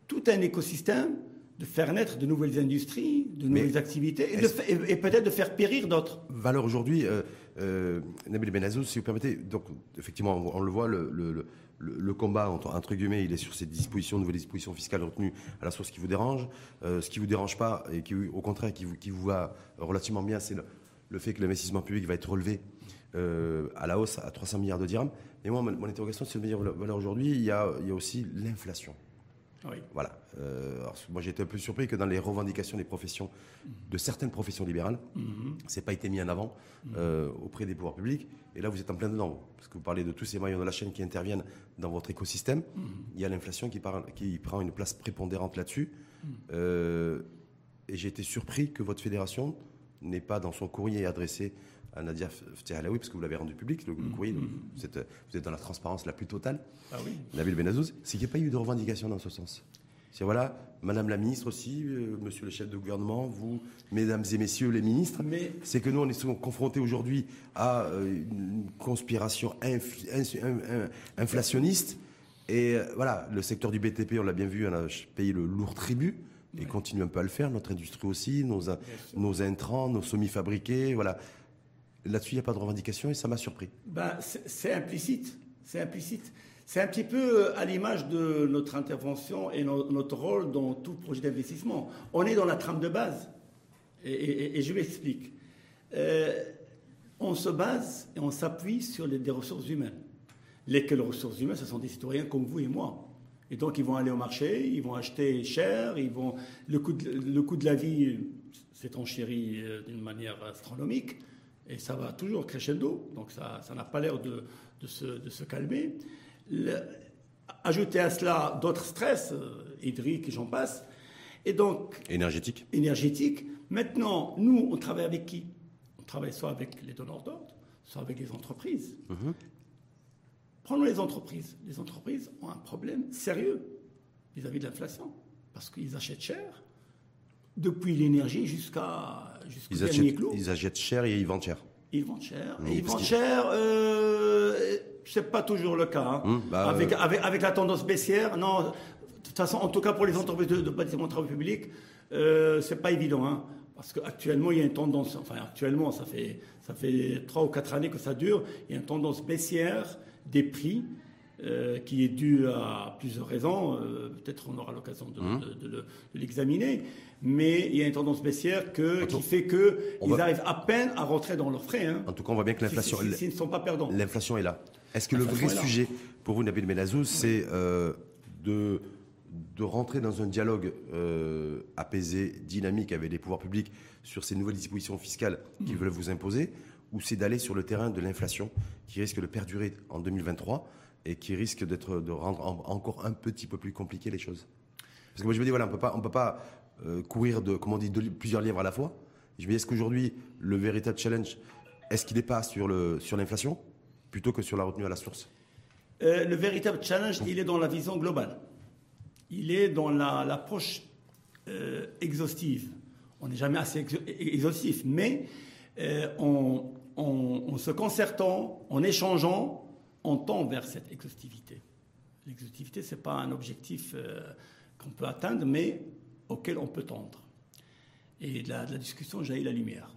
tout un écosystème de faire naître de nouvelles industries, de nouvelles activités, et, peut-être de faire périr d'autres. Valeur aujourd'hui, euh, euh, Nabil Benazouz, si vous permettez, donc effectivement, on, le voit, le, le, combat, entre, guillemets, il est sur ces dispositions, nouvelles dispositions fiscales retenues à la source qui vous dérange. Euh, ce qui vous dérange pas, et qui, au contraire, qui vous, qui vous va relativement bien, c'est le, fait que l'investissement public va être relevé euh, à la hausse à 300 milliards de dirhams. Et moi, mon, interrogation, c'est de me dire, voilà, aujourd'hui, il y a, il y a aussi l'inflation. Voilà. Euh, moi, j'étais un peu surpris que dans les revendications des professions, de certaines professions libérales, mm c'est pas été mis en avant euh, auprès des pouvoirs publics. Et là, vous êtes en plein dedans, parce que vous parlez de tous ces maillons de la chaîne qui interviennent dans votre écosystème. Mhm. Il y a l'inflation qui, qui, prend une place prépondérante là-dessus. Mhm. Euh, et j'ai été surpris que votre fédération n'ait pas dans son courrier adressé à Nadia Ftihalaoui, parce que vous l'avez rendu public, le, mm. courrier, vous, êtes, vous, êtes, dans la transparence la plus totale. Ah oui. Nabil Benazouz, c'est qu'il n'y a pas eu de revendication dans ce sens. C'est voilà, Madame la ministre aussi, euh, Monsieur le chef de gouvernement, vous, Mesdames et Messieurs les ministres, Mais... c'est que nous on est souvent confrontés aujourd'hui à euh, une conspiration inflationniste. Et euh, voilà, le secteur du BTP, on l'a bien vu, on a payé le lourd tribut et continue un peu à le faire. Notre industrie aussi, nos, nos intrants, nos semi-fabriqués, voilà. Là-dessus, il n'y a pas de revendication et ça m'a surpris. Ben, c'est implicite. C'est implicite. C'est un petit peu euh, à l'image de notre intervention et notre rôle dans tout projet d'investissement. On est dans la trame de base. Et, je m'explique. Euh, on se base et on s'appuie sur les, des ressources humaines. Lesquelles ressources humaines? Ce sont des citoyens comme vous et moi. Et donc, ils vont aller au marché, ils vont acheter cher, ils vont, le, coût de, le coût de la vie s'est enchéri euh, d'une manière astronomique et ça va toujours crescendo, donc ça n'a pas l'air de, de, se, calmer. ajouter à cela d'autres stress, euh, hydriques et j'en passe, et donc... Énergétique. Énergétique. Maintenant, nous, on travaille avec qui? On travaille soit avec les donneurs d'ordre, soit avec les entreprises. Mhm. Prenons les entreprises. Les entreprises ont un problème sérieux vis-à-vis -vis de l'inflation, parce qu'ils achètent cher, depuis l'énergie jusqu'à jusqu'au dernier clou. Ils achètent cher et ils vendent cher. Ils vendent cher. et ils vendent cher, euh, c'est pas toujours le cas. Hein. Hum, bah, avec, avec, avec, la tendance baissière, non. De toute façon, en tout cas pour les entreprises de, de bâtiments de travaux publics, euh, c'est pas évident. Hein, parce qu'actuellement, il y a une tendance, enfin actuellement, ça fait, ça fait 3 ou 4 années que ça dure, il y a une tendance baissière des prix euh, qui est due à plusieurs raisons. Euh, peut-être on aura l'occasion de, hum. de l'examiner mais il y a une tendance baissière que, qui fait qu'ils arrivent à peine à rentrer dans leurs frais. Hein. En tout cas, on voit bien que l'inflation. S'ils ne sont pas perdants. L'inflation est là. Est-ce que le vrai sujet pour vous, Nabil Menazouz, c'est euh, de, de rentrer dans un dialogue euh, apaisé, dynamique avec les pouvoirs publics sur ces nouvelles dispositions fiscales qu'ils mm. veulent vous imposer, ou c'est d'aller sur le terrain de l'inflation qui risque de perdurer en 2023 et qui risque d'être de rendre encore un petit peu plus compliqué les choses Parce que moi je me dis voilà, on peut pas, on peut pas euh, courir de, comment on dit, plusieurs livres à la fois. Je me dis, est-ce qu'aujourd'hui, le véritable challenge, est-ce qu'il n'est pas sur l'inflation sur plutôt que sur la retenue à la source? Euh, Le véritable challenge, il est dans la vision globale. Il est dans l'approche exhaustive. On n'est jamais assez exhaustif, mais en, se concertant, en échangeant, on tend vers cette exhaustivité. L'exhaustivité, ce n'est pas un objectif qu'on peut atteindre, mais auquel on peut tendre. Et de la, discussion jaillit la lumière.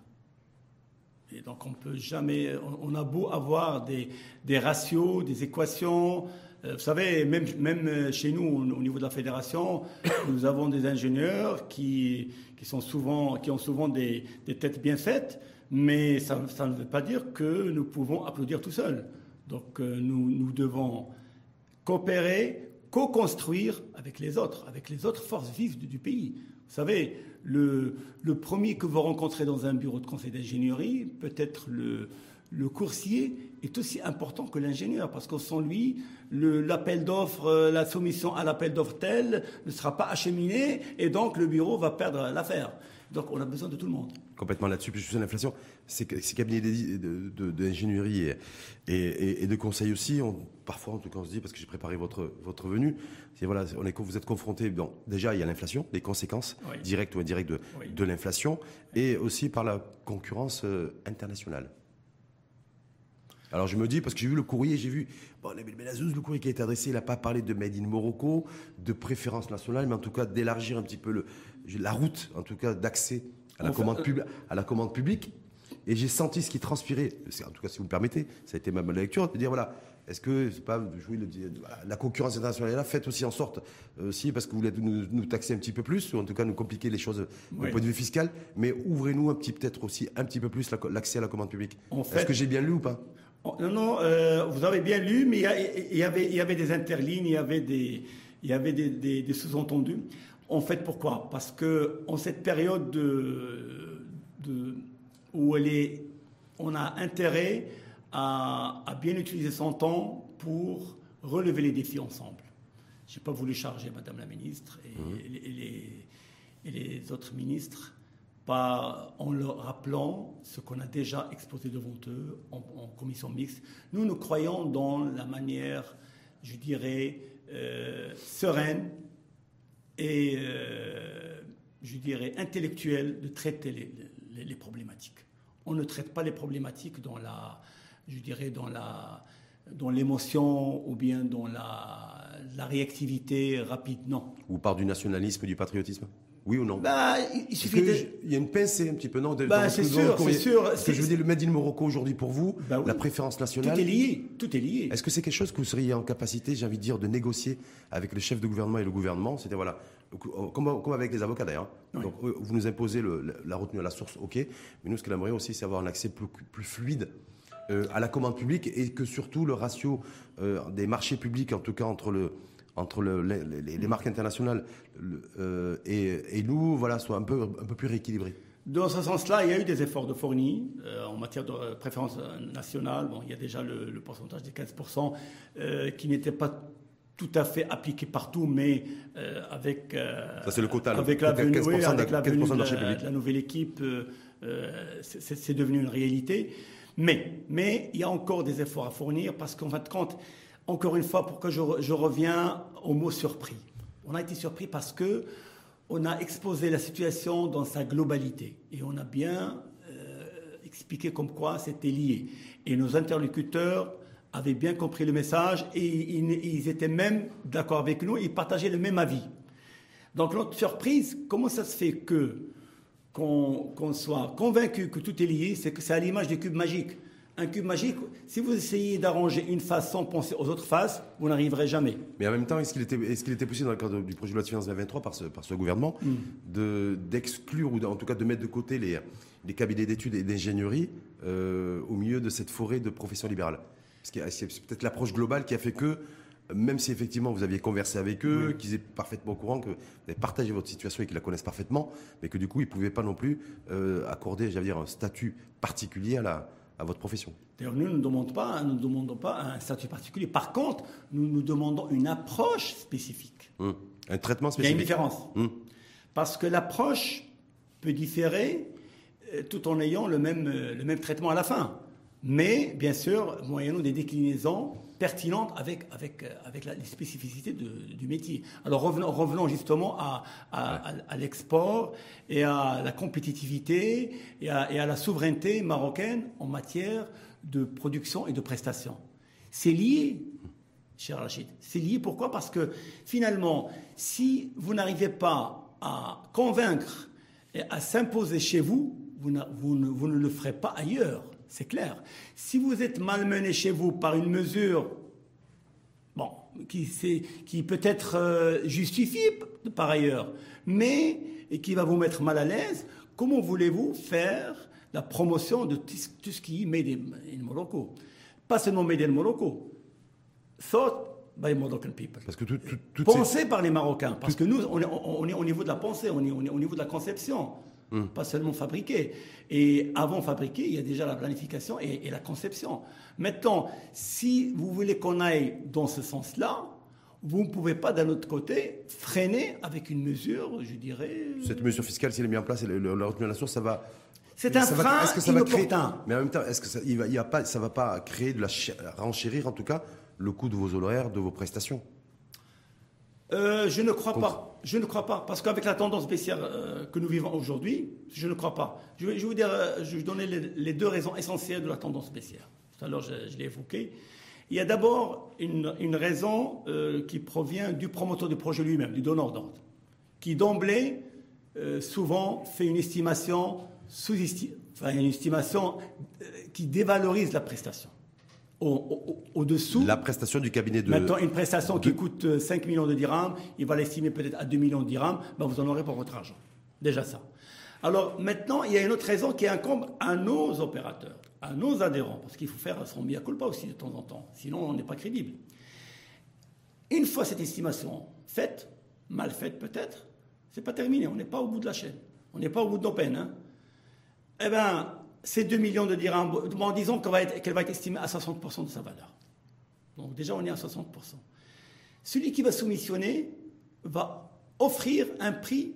Et donc on peut jamais, on, a beau avoir des, des ratios, des équations. Euh, vous savez, même, même chez nous, au niveau de la fédération, nous avons des ingénieurs qui, qui, sont souvent, qui ont souvent des, des têtes bien faites, mais ça, ça, ne veut pas dire que nous pouvons applaudir tout seuls. Donc euh, nous, devons coopérer, co-construire avec les autres, avec les autres forces vives du, pays. Vous savez, le, premier que vous rencontrez dans un bureau de conseil d'ingénierie, peut-être le, le coursier, est aussi important que l'ingénieur, parce que sans lui, l'appel d'offres, euh, la soumission à l'appel d'offres tel ne sera pas acheminé, et donc le bureau va perdre l'affaire. Donc on a besoin de tout le monde. Complètement là-dessus, puis sur l'inflation, ces, cabinets d'ingénierie et, et, de conseil aussi, on, parfois en tout cas on se dit, parce que j'ai préparé votre, votre venue, voilà, on est, vous êtes confronté, bon, déjà il y a l'inflation, les conséquences directes ou indirectes de, de l'inflation, et aussi par la concurrence euh, internationale. Alors je me dis, parce que j'ai vu le courrier, j'ai vu, bon, Nabil Benazouz, le courrier qui a été adressé, il n'a pas parlé de Made in Morocco, de préférence nationale, mais en tout cas d'élargir un petit peu le, la route, en tout cas d'accès à, la commande euh, à la commande publique. Et j'ai senti ce qui transpirait, en tout cas si vous me permettez, ça a été ma lecture, de dire voilà, est-ce que c'est pas jouer le, la concurrence internationale là Faites aussi en sorte, euh, aussi parce que vous voulez nous, taxer un petit peu plus, ou en tout cas nous compliquer les choses du point de vue fiscal, mais ouvrez-nous un petit peut-être aussi un petit peu plus l'accès à la commande publique. Est-ce que j'ai bien lu ou pas? Oh, Non, non, euh, vous avez bien lu, mais il y, avait, il y avait des interlignes, il y avait des, il y avait des, des sous-entendus. En fait, pourquoi? Parce que en cette période de, où elle est, on a intérêt à, bien utiliser son temps pour relever les défis ensemble. Je n'ai pas voulu charger Madame la ministre et, mmh. les, et les, autres ministres en leur rappelant ce qu'on a déjà exposé devant eux en, commission mixte. Nous, nous croyons dans la manière, je dirais, euh, sereine et, euh, je dirais, intellectuelle de traiter les, problématiques. On ne traite pas les problématiques dans la, je dirais, dans la dans l'émotion ou bien dans la, la réactivité rapide, non. Ou par du nationalisme, du patriotisme? Oui ou non bah, il suffit Il y a une pincée un petit peu, non bah, C'est sûr, c'est sûr. Ce que je veux dire, le Made in Morocco aujourd'hui pour vous, bah la préférence nationale. Tout est lié, tout est lié. Est-ce que c'est quelque chose que vous seriez en capacité, j'ai envie de dire, de négocier avec le chef de gouvernement et le gouvernement? C'était voilà, comme, comme, avec les avocats d'ailleurs. Donc vous nous imposez le, la retenue à la source, ok. Mais nous, ce que aimerions aussi, c'est avoir un accès plus, plus fluide euh, à la commande publique et que surtout le ratio euh, des marchés publics, en tout cas entre le entre les, marques internationales euh, et, nous, voilà, soit un peu, un peu plus rééquilibré. Dans ce sens-là, il y a eu des efforts de fournis euh, en matière de préférence nationale. Bon, il y a déjà le, pourcentage des 15% euh, qui n'était pas tout à fait appliqué partout, mais avec, Ça, c'est le quota, avec la venue, avec la, venue de, la, nouvelle équipe, c'est devenu une réalité. Mais, mais il y a encore des efforts à fournir parce qu'en fin de compte, encore une fois, pour que je, reviens au mot surpris. On a été surpris parce que on a exposé la situation dans sa globalité et on a bien euh, expliqué comme quoi c'était lié. Et nos interlocuteurs avaient bien compris le message et ils, étaient même d'accord avec nous, ils partageaient le même avis. Donc notre surprise, comment ça se fait que qu'on soit convaincu que tout est lié, c'est que c'est à l'image du cube magique un cube magique, si vous essayez d'arranger une face sans penser aux autres faces, vous n'arriverez jamais. Mais en même temps, est-ce qu'il était, est était, possible dans le cadre du projet de loi de finances 2023 par ce, par ce gouvernement hmm. d'exclure ou en tout cas de mettre de côté les, les cabinets d'études et d'ingénierie euh, au milieu de cette forêt de professions libérales? Parce c'est peut-être l'approche globale qui a fait que même si effectivement vous aviez conversé avec eux, qu'ils étaient parfaitement au courant, que vous avez partagé votre situation et qu'ils la connaissent parfaitement, mais que du coup ils ne pouvaient pas non plus euh, accorder, j'allais dire, un statut particulier à la, à votre profession. D'ailleurs, nous ne demandons pas, nous demandons pas un statut particulier. Par contre, nous nous demandons une approche spécifique. Hum. Un traitement spécifique. Il y a une différence. Hum. Parce que l'approche peut différer euh, tout en ayant le même, euh, le même traitement à la fin. Mais, bien sûr, moyennant des déclinaisons pertinentes avec, avec, euh, avec les spécificités du métier. Alors revenons, revenons justement à, à, l'export et à la compétitivité et à, et à la souveraineté marocaine en matière de production et de prestation. C'est lié, cher Rachid. C'est lié pourquoi? Parce que finalement, si vous n'arrivez pas à convaincre et à s'imposer chez vous, vous, vous, ne, vous ne le ferez pas ailleurs. C'est clair. Si vous êtes malmené chez vous par une mesure bon, qui, qui peut être euh, justifiée par ailleurs, mais et qui va vous mettre mal à l'aise, comment voulez-vous faire la promotion de tout ce qui est made in, Morocco? Pas seulement made in Morocco, thought by Moroccan people. Parce que tout, Pensé par les Marocains. Parce que nous, on est, on est, au niveau de la pensée, on est, on est au niveau de la conception. Hmm. pas seulement fabriquer. Et avant fabriquer, il y a déjà la planification et, la conception. Maintenant, si vous voulez qu'on aille dans ce sens-là, vous ne pouvez pas, d'un autre côté, freiner avec une mesure, je dirais. Cette mesure fiscale, si elle est mise en place, la retenue la source, ça va. C'est un frein est-ce que ça va créer, Mais en même temps, est-ce que ça, il va, a pas, ça va pas créer de la renchérir, en tout cas, le coût de vos honoraires, de vos prestations? Euh, je ne crois pas. Je ne crois pas. Parce qu'avec la tendance baissière euh, que nous vivons aujourd'hui, je ne crois pas. Je vais, vous dire, euh, je vais vous donner les, deux raisons essentielles de la tendance baissière. Tout à l'heure, je, l'ai évoqué. Il y a d'abord une, raison qui provient du promoteur du projet lui-même, du donneur d'ordre, qui d'emblée, souvent, fait une estimation, sous enfin, une estimation qui dévalorise la prestation au-dessous. la prestation du cabinet de. Maintenant, une prestation qui coûte 5 euh, millions de dirhams, il va l'estimer peut-être à 2 millions de dirhams, ben vous en aurez pour votre argent. Déjà ça. Alors maintenant, il y a une autre raison qui incombe à nos opérateurs, à nos adhérents, parce qu'il faut faire son mea culpa aussi de temps en temps, sinon on n'est pas crédible. Une fois cette estimation faite, mal faite peut-être, c'est pas terminé, on n'est pas au bout de la chaîne, on n'est pas au bout de nos peines. Hein. Eh bien, ces 2 millions de dirhams, en disant qu'elle va, être, va être estimée à 60% de sa valeur. Donc déjà, on est à 60%. Celui qui va soumissionner va offrir un prix.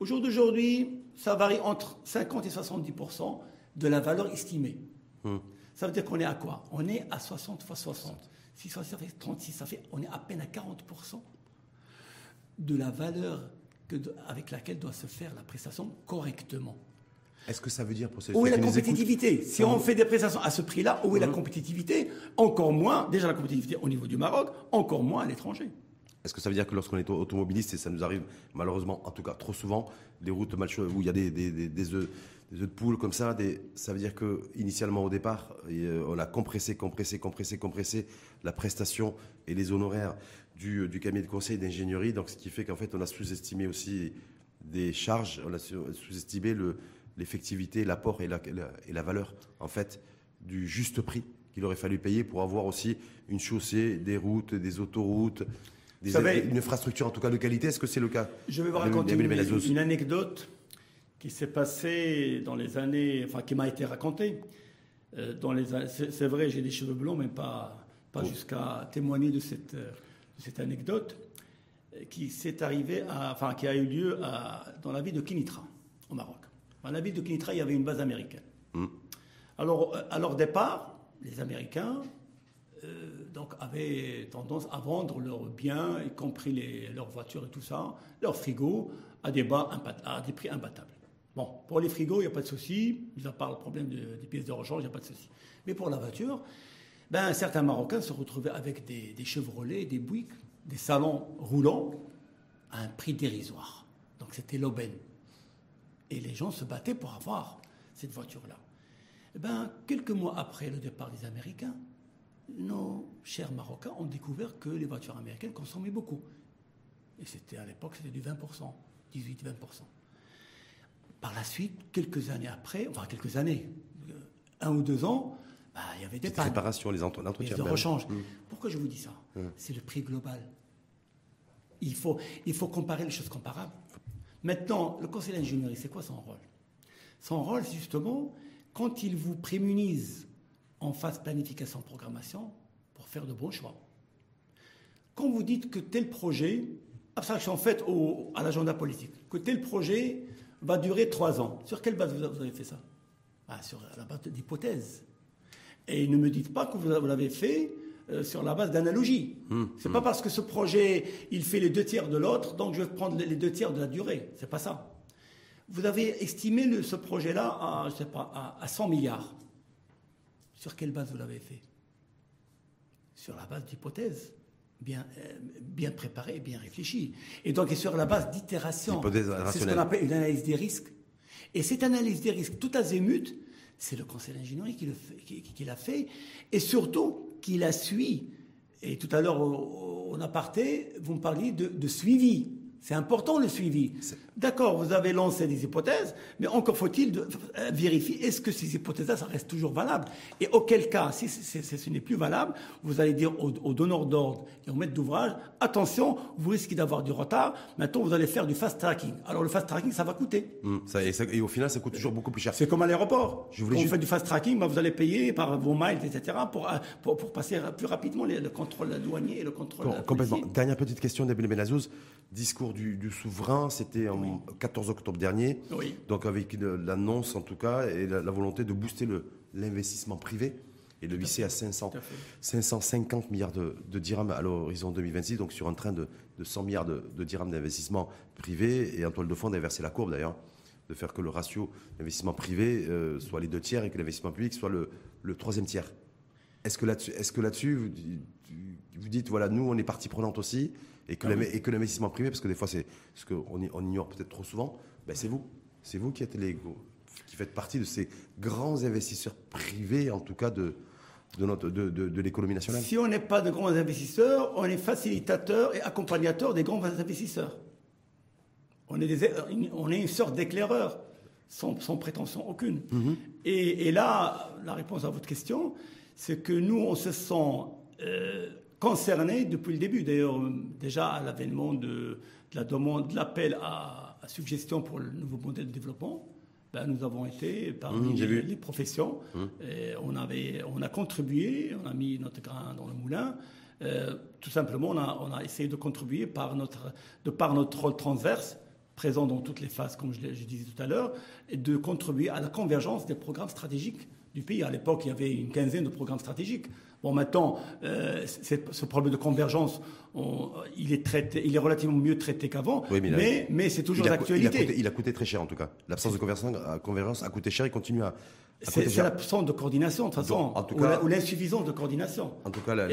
Au jour d'aujourd'hui, ça varie entre 50 et 70% de la valeur estimée. Hmm. Ça veut dire qu'on est à quoi? On est à 60 fois 60. Si ça fait 36, ça fait, on est à peine à 40% de la valeur avec laquelle doit se faire la prestation correctement. Est-ce que ça veut dire pour ces Où est la compétitivité? Si on fait des prestations à ce prix-là, où est la mhm. compétitivité? Encore moins, déjà la compétitivité au niveau du Maroc, encore moins à l'étranger. Est-ce que ça veut dire que lorsqu'on est automobiliste, et ça nous arrive malheureusement, en tout cas trop souvent, des routes mal où il y a des, des, des, œufs, de poule comme ça, ça veut dire que initialement au départ, on a compressé, compressé, compressé, compressé la prestation et les honoraires du, du cabinet de conseil d'ingénierie, donc ce qui fait qu'en fait on a sous-estimé aussi des charges, on a sous-estimé le, l'effectivité, l'apport et la, et la valeur, en fait, du juste prix qu'il aurait fallu payer pour avoir aussi une chaussée, des routes, des autoroutes, des, une infrastructure en tout cas de qualité. Est-ce que c'est le cas Je vais vous raconter une, anecdote qui s'est passée dans les années, enfin qui m'a été racontée. Euh, dans les, c'est, vrai, j'ai des cheveux blonds, mais pas, pas oh. jusqu'à témoigner de cette, de cette anecdote euh, qui s'est arrivée, enfin qui a eu lieu dans la ville de Kinitra, au Maroc. Dans la ville de Kinitra, il y avait une base américaine. Hmm. Alors, euh, à leur départ, les Américains euh, donc, avaient tendance à vendre leurs biens, y compris les, leurs voitures et tout ça, leurs frigos, à des, bas, à des prix imbattables. Bon, pour les frigos, il n'y a pas de souci, mis à part le problème des pièces de rechange, il n'y a pas de souci. Mais pour la voiture, ben, certains Marocains se retrouvaient avec des, des Chevrolet, des Buick, des salons roulants à un prix dérisoire. Donc c'était l'aubaine. Et les gens se battaient pour avoir cette voiture-là. Eh ben, quelques mois après le départ des Américains, nos chers Marocains ont découvert que les voitures américaines consommaient beaucoup. Et c'était à l'époque, c'était du 20%, 18-20%. Par la suite, quelques années après, enfin quelques années, euh, un ou deux ans, bah, il y avait des réparations, les entretiens. de rechange. Mmh. Pourquoi je vous dis ça? Mmh. C'est le prix global. Il faut, il faut comparer les choses comparables. Maintenant, le conseil d'ingénierie, c'est quoi son rôle? Son rôle, c'est justement, quand il vous prémunise en phase planification-programmation, pour faire de bons choix. Quand vous dites que tel projet, abstraction faite au, à l'agenda politique, que tel projet va durer trois ans, sur quelle base vous avez fait ça? Ah, Sur la base d'hypothèses. Et ne me dites pas que vous l'avez fait euh, sur la base d'analogie. Mmh, c'est pas parce que ce projet, il fait les deux tiers de l'autre, donc je vais prendre les deux tiers de la durée. C'est pas ça. Vous avez estimé ce projet-là à, je sais pas, à, 100 milliards. Sur quelle base vous l'avez fait? Sur la base d'hypothèses bien, euh, bien préparées, bien réfléchies. Et donc, sur la base d'itération. C'est ce qu'on appelle une analyse des risques. Et cette analyse des risques, tout azimut, c'est le conseil d'ingénierie qui, qui l'a fait. Et surtout, qui la suit. Et tout à l'heure, on a aparté, vous me parliez de suivi. C'est important le suivi. D'accord, vous avez lancé des hypothèses, mais encore faut-il euh, vérifier est-ce que ces hypothèses-là, ça reste toujours valable? Et auquel cas, si ce n'est plus valable, vous allez dire aux, donneurs d'ordre et aux maîtres d'ouvrage attention, vous risquez d'avoir du retard. Maintenant, vous allez faire du fast tracking. Alors le fast tracking, ça va coûter. Mmh, et, au final, ça coûte toujours beaucoup plus cher. C'est comme à l'aéroport. Quand vous faites du fast tracking, bah, vous allez payer par vos miles, etc., pour, euh, pour, pour passer plus rapidement le, contrôle douanier et le contrôle. complètement. Dernière petite question, Nabil Benazouz. Discours du, souverain, c'était en 14 octobre dernier. Donc avec l'annonce en tout cas et la, volonté de booster l'investissement privé et de visser à, 500, 550 milliards de, dirhams à l'horizon 2026, donc sur un train de, 100 milliards de, dirhams d'investissement privé. Et en toile de fond, d'inverser la courbe d'ailleurs, de faire que le ratio d'investissement privé euh, soit les deux tiers et que l'investissement public soit le, troisième tiers. Est-ce que là-dessus, est que là-dessus vous, vous, dites, voilà, nous, on est partie prenante aussi et que, ah l'investissement privé, parce que des fois, c'est ce qu'on on ignore peut-être trop souvent, ben c'est vous. C'est vous qui êtes les qui faites partie de ces grands investisseurs privés, en tout cas de, de, notre, de, de, l'économie nationale. Si on n'est pas de grands investisseurs, on est facilitateur et accompagnateur des grands investisseurs. On est, des, on est une sorte d'éclaireur, sans, sans, prétention aucune. Mm-hmm. et, et, là, la réponse à votre question, c'est que nous, on se sent euh, concernés depuis le début. D'ailleurs, déjà à l'avènement de, la demande, de l'appel à, suggestion pour le nouveau modèle de développement, ben, nous avons été parmi mmh, les, professions. Mmh. Et on, avait, on a contribué, on a mis notre grain dans le moulin. Euh, tout simplement, on a, on a, essayé de contribuer par notre, de par notre rôle transverse, présent dans toutes les phases, comme je, je disais tout à l'heure, et de contribuer à la convergence des programmes stratégiques du pays. À l'époque, il y avait une quinzaine de programmes stratégiques. Bon, maintenant, euh, ce problème de convergence, il, est traité, il est relativement mieux traité qu'avant, mais, mais, c'est toujours d'actualité. Il, a coûté très cher, en tout cas. L'absence de convergence, a coûté cher et continue à. c'est l'absence de coordination, de toute façon, ou l'insuffisance de coordination. En tout cas, la,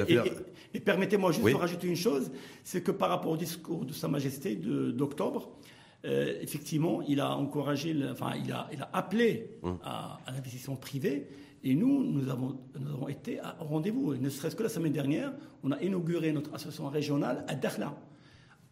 et, permettez-moi juste de rajouter une chose c'est que par rapport au discours de Sa Majesté d'octobre, euh, effectivement, il a encouragé, enfin, il a, il a appelé hum. à, à l'investissement privé et nous, nous avons, nous avons été au rendez-vous. Ne serait-ce que la semaine dernière, on a inauguré notre association régionale à Dakhla.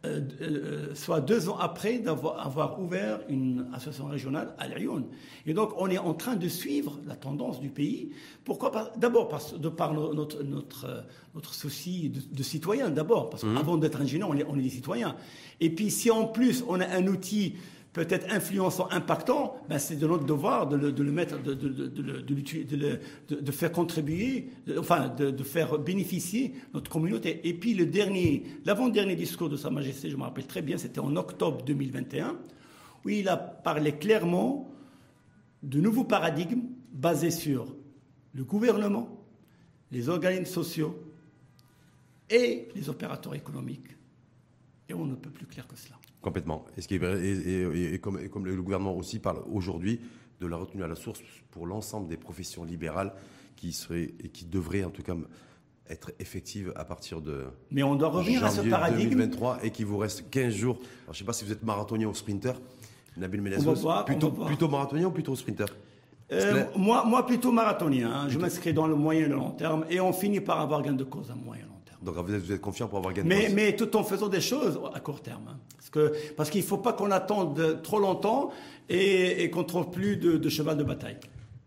Euh, euh, soit deux ans après d'avoir avoir ouvert une association régionale à Lyon. Et donc, on est en train de suivre la tendance du pays. Pourquoi D'abord, de par notre, notre, notre souci de, citoyen, d'abord, parce qu'avant mmh. d'être ingénieur, on est, on est des citoyens. Et puis, si en plus, on a un outil peut-être influençant, impactant, ben c'est de notre devoir de le, mettre, de, faire contribuer, enfin de, faire bénéficier notre communauté. Et puis le dernier, l'avant-dernier discours de Sa Majesté, je me rappelle très bien, c'était en octobre 2021, où il a parlé clairement de nouveaux paradigmes basés sur le gouvernement, les organismes sociaux et les opérateurs économiques. Et on ne peut plus clair que cela. Complètement. Et, ce qui est, comme, comme, le gouvernement aussi parle aujourd'hui de la retenue à la source pour l'ensemble des professions libérales qui, seraient, et qui devraient en tout cas être effectives à partir de Mais on doit revenir à ce paradigme 2023 et qu'il vous reste 15 jours. je ne sais pas si vous êtes marathonien ou sprinter. Nabil Menezos, plutôt, plutôt marathonien ou plutôt sprinter? Euh, moi, moi, plutôt marathonien. Hein. Je m'inscris dans le moyen et le long terme et on finit par avoir gain de cause à moyen long terme. Donc vous êtes, confiant pour avoir gain de mais, tout en faisant des choses à court terme. Hein. Parce qu'il ne faut pas qu'on attende trop longtemps et, qu'on ne trouve plus de, cheval de bataille.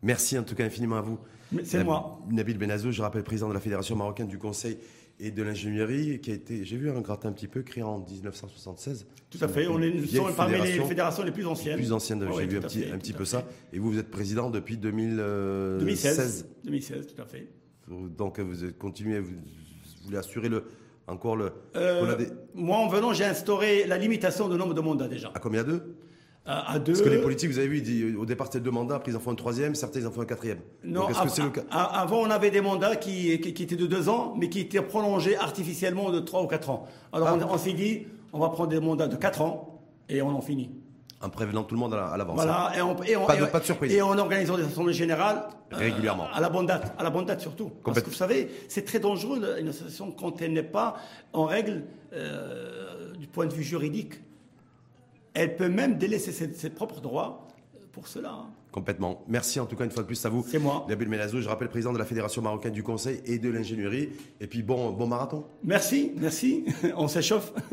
Merci en tout cas infiniment à vous. C'est moi. Nabil Benazou, je rappelle président de la Fédération marocaine du Conseil et de l'ingénierie, qui a été, j'ai vu un gratin un petit peu, créé en 1976. Tout à fait, on est parmi les fédérations les plus anciennes. Les plus anciennes, j'ai vu un petit, un petit peu ça. Et vous, vous êtes président depuis 2016. 2016. 2016, tout à fait. Donc vous continuez, vous voulez assurer le, encore le. Euh, Moi, en venant, j'ai instauré la limitation du nombre de mandats déjà. À combien deux à deux. Parce que les politiques, vous avez vu, dit, au départ c'était deux mandats, après ils en font un troisième, certains ils en font un quatrième. Non, que le cas avant on avait des mandats qui, qui, étaient de deux ans, mais qui étaient prolongés artificiellement de trois ou quatre ans. Alors ah. on, s'est dit, on va prendre des mandats de quatre ans et on en finit. En prévenant tout le monde à l'avance. Voilà, et on, pas, de, surprise. Et en organisant des assemblées générales. Euh, Régulièrement. à la bonne date, à la bonne date surtout. Parce que vous savez, c'est très dangereux une association quand elle n'est pas en règle euh, du point de vue juridique. Elle peut même délaisser ses, propres droits pour cela. Hein. Complètement. Merci en tout cas une fois de plus à vous. C'est moi. Nabil Melazou, je rappelle président de la Fédération marocaine du Conseil et de l'ingénierie. Et puis bon, bon marathon. Merci, merci. On s'échauffe.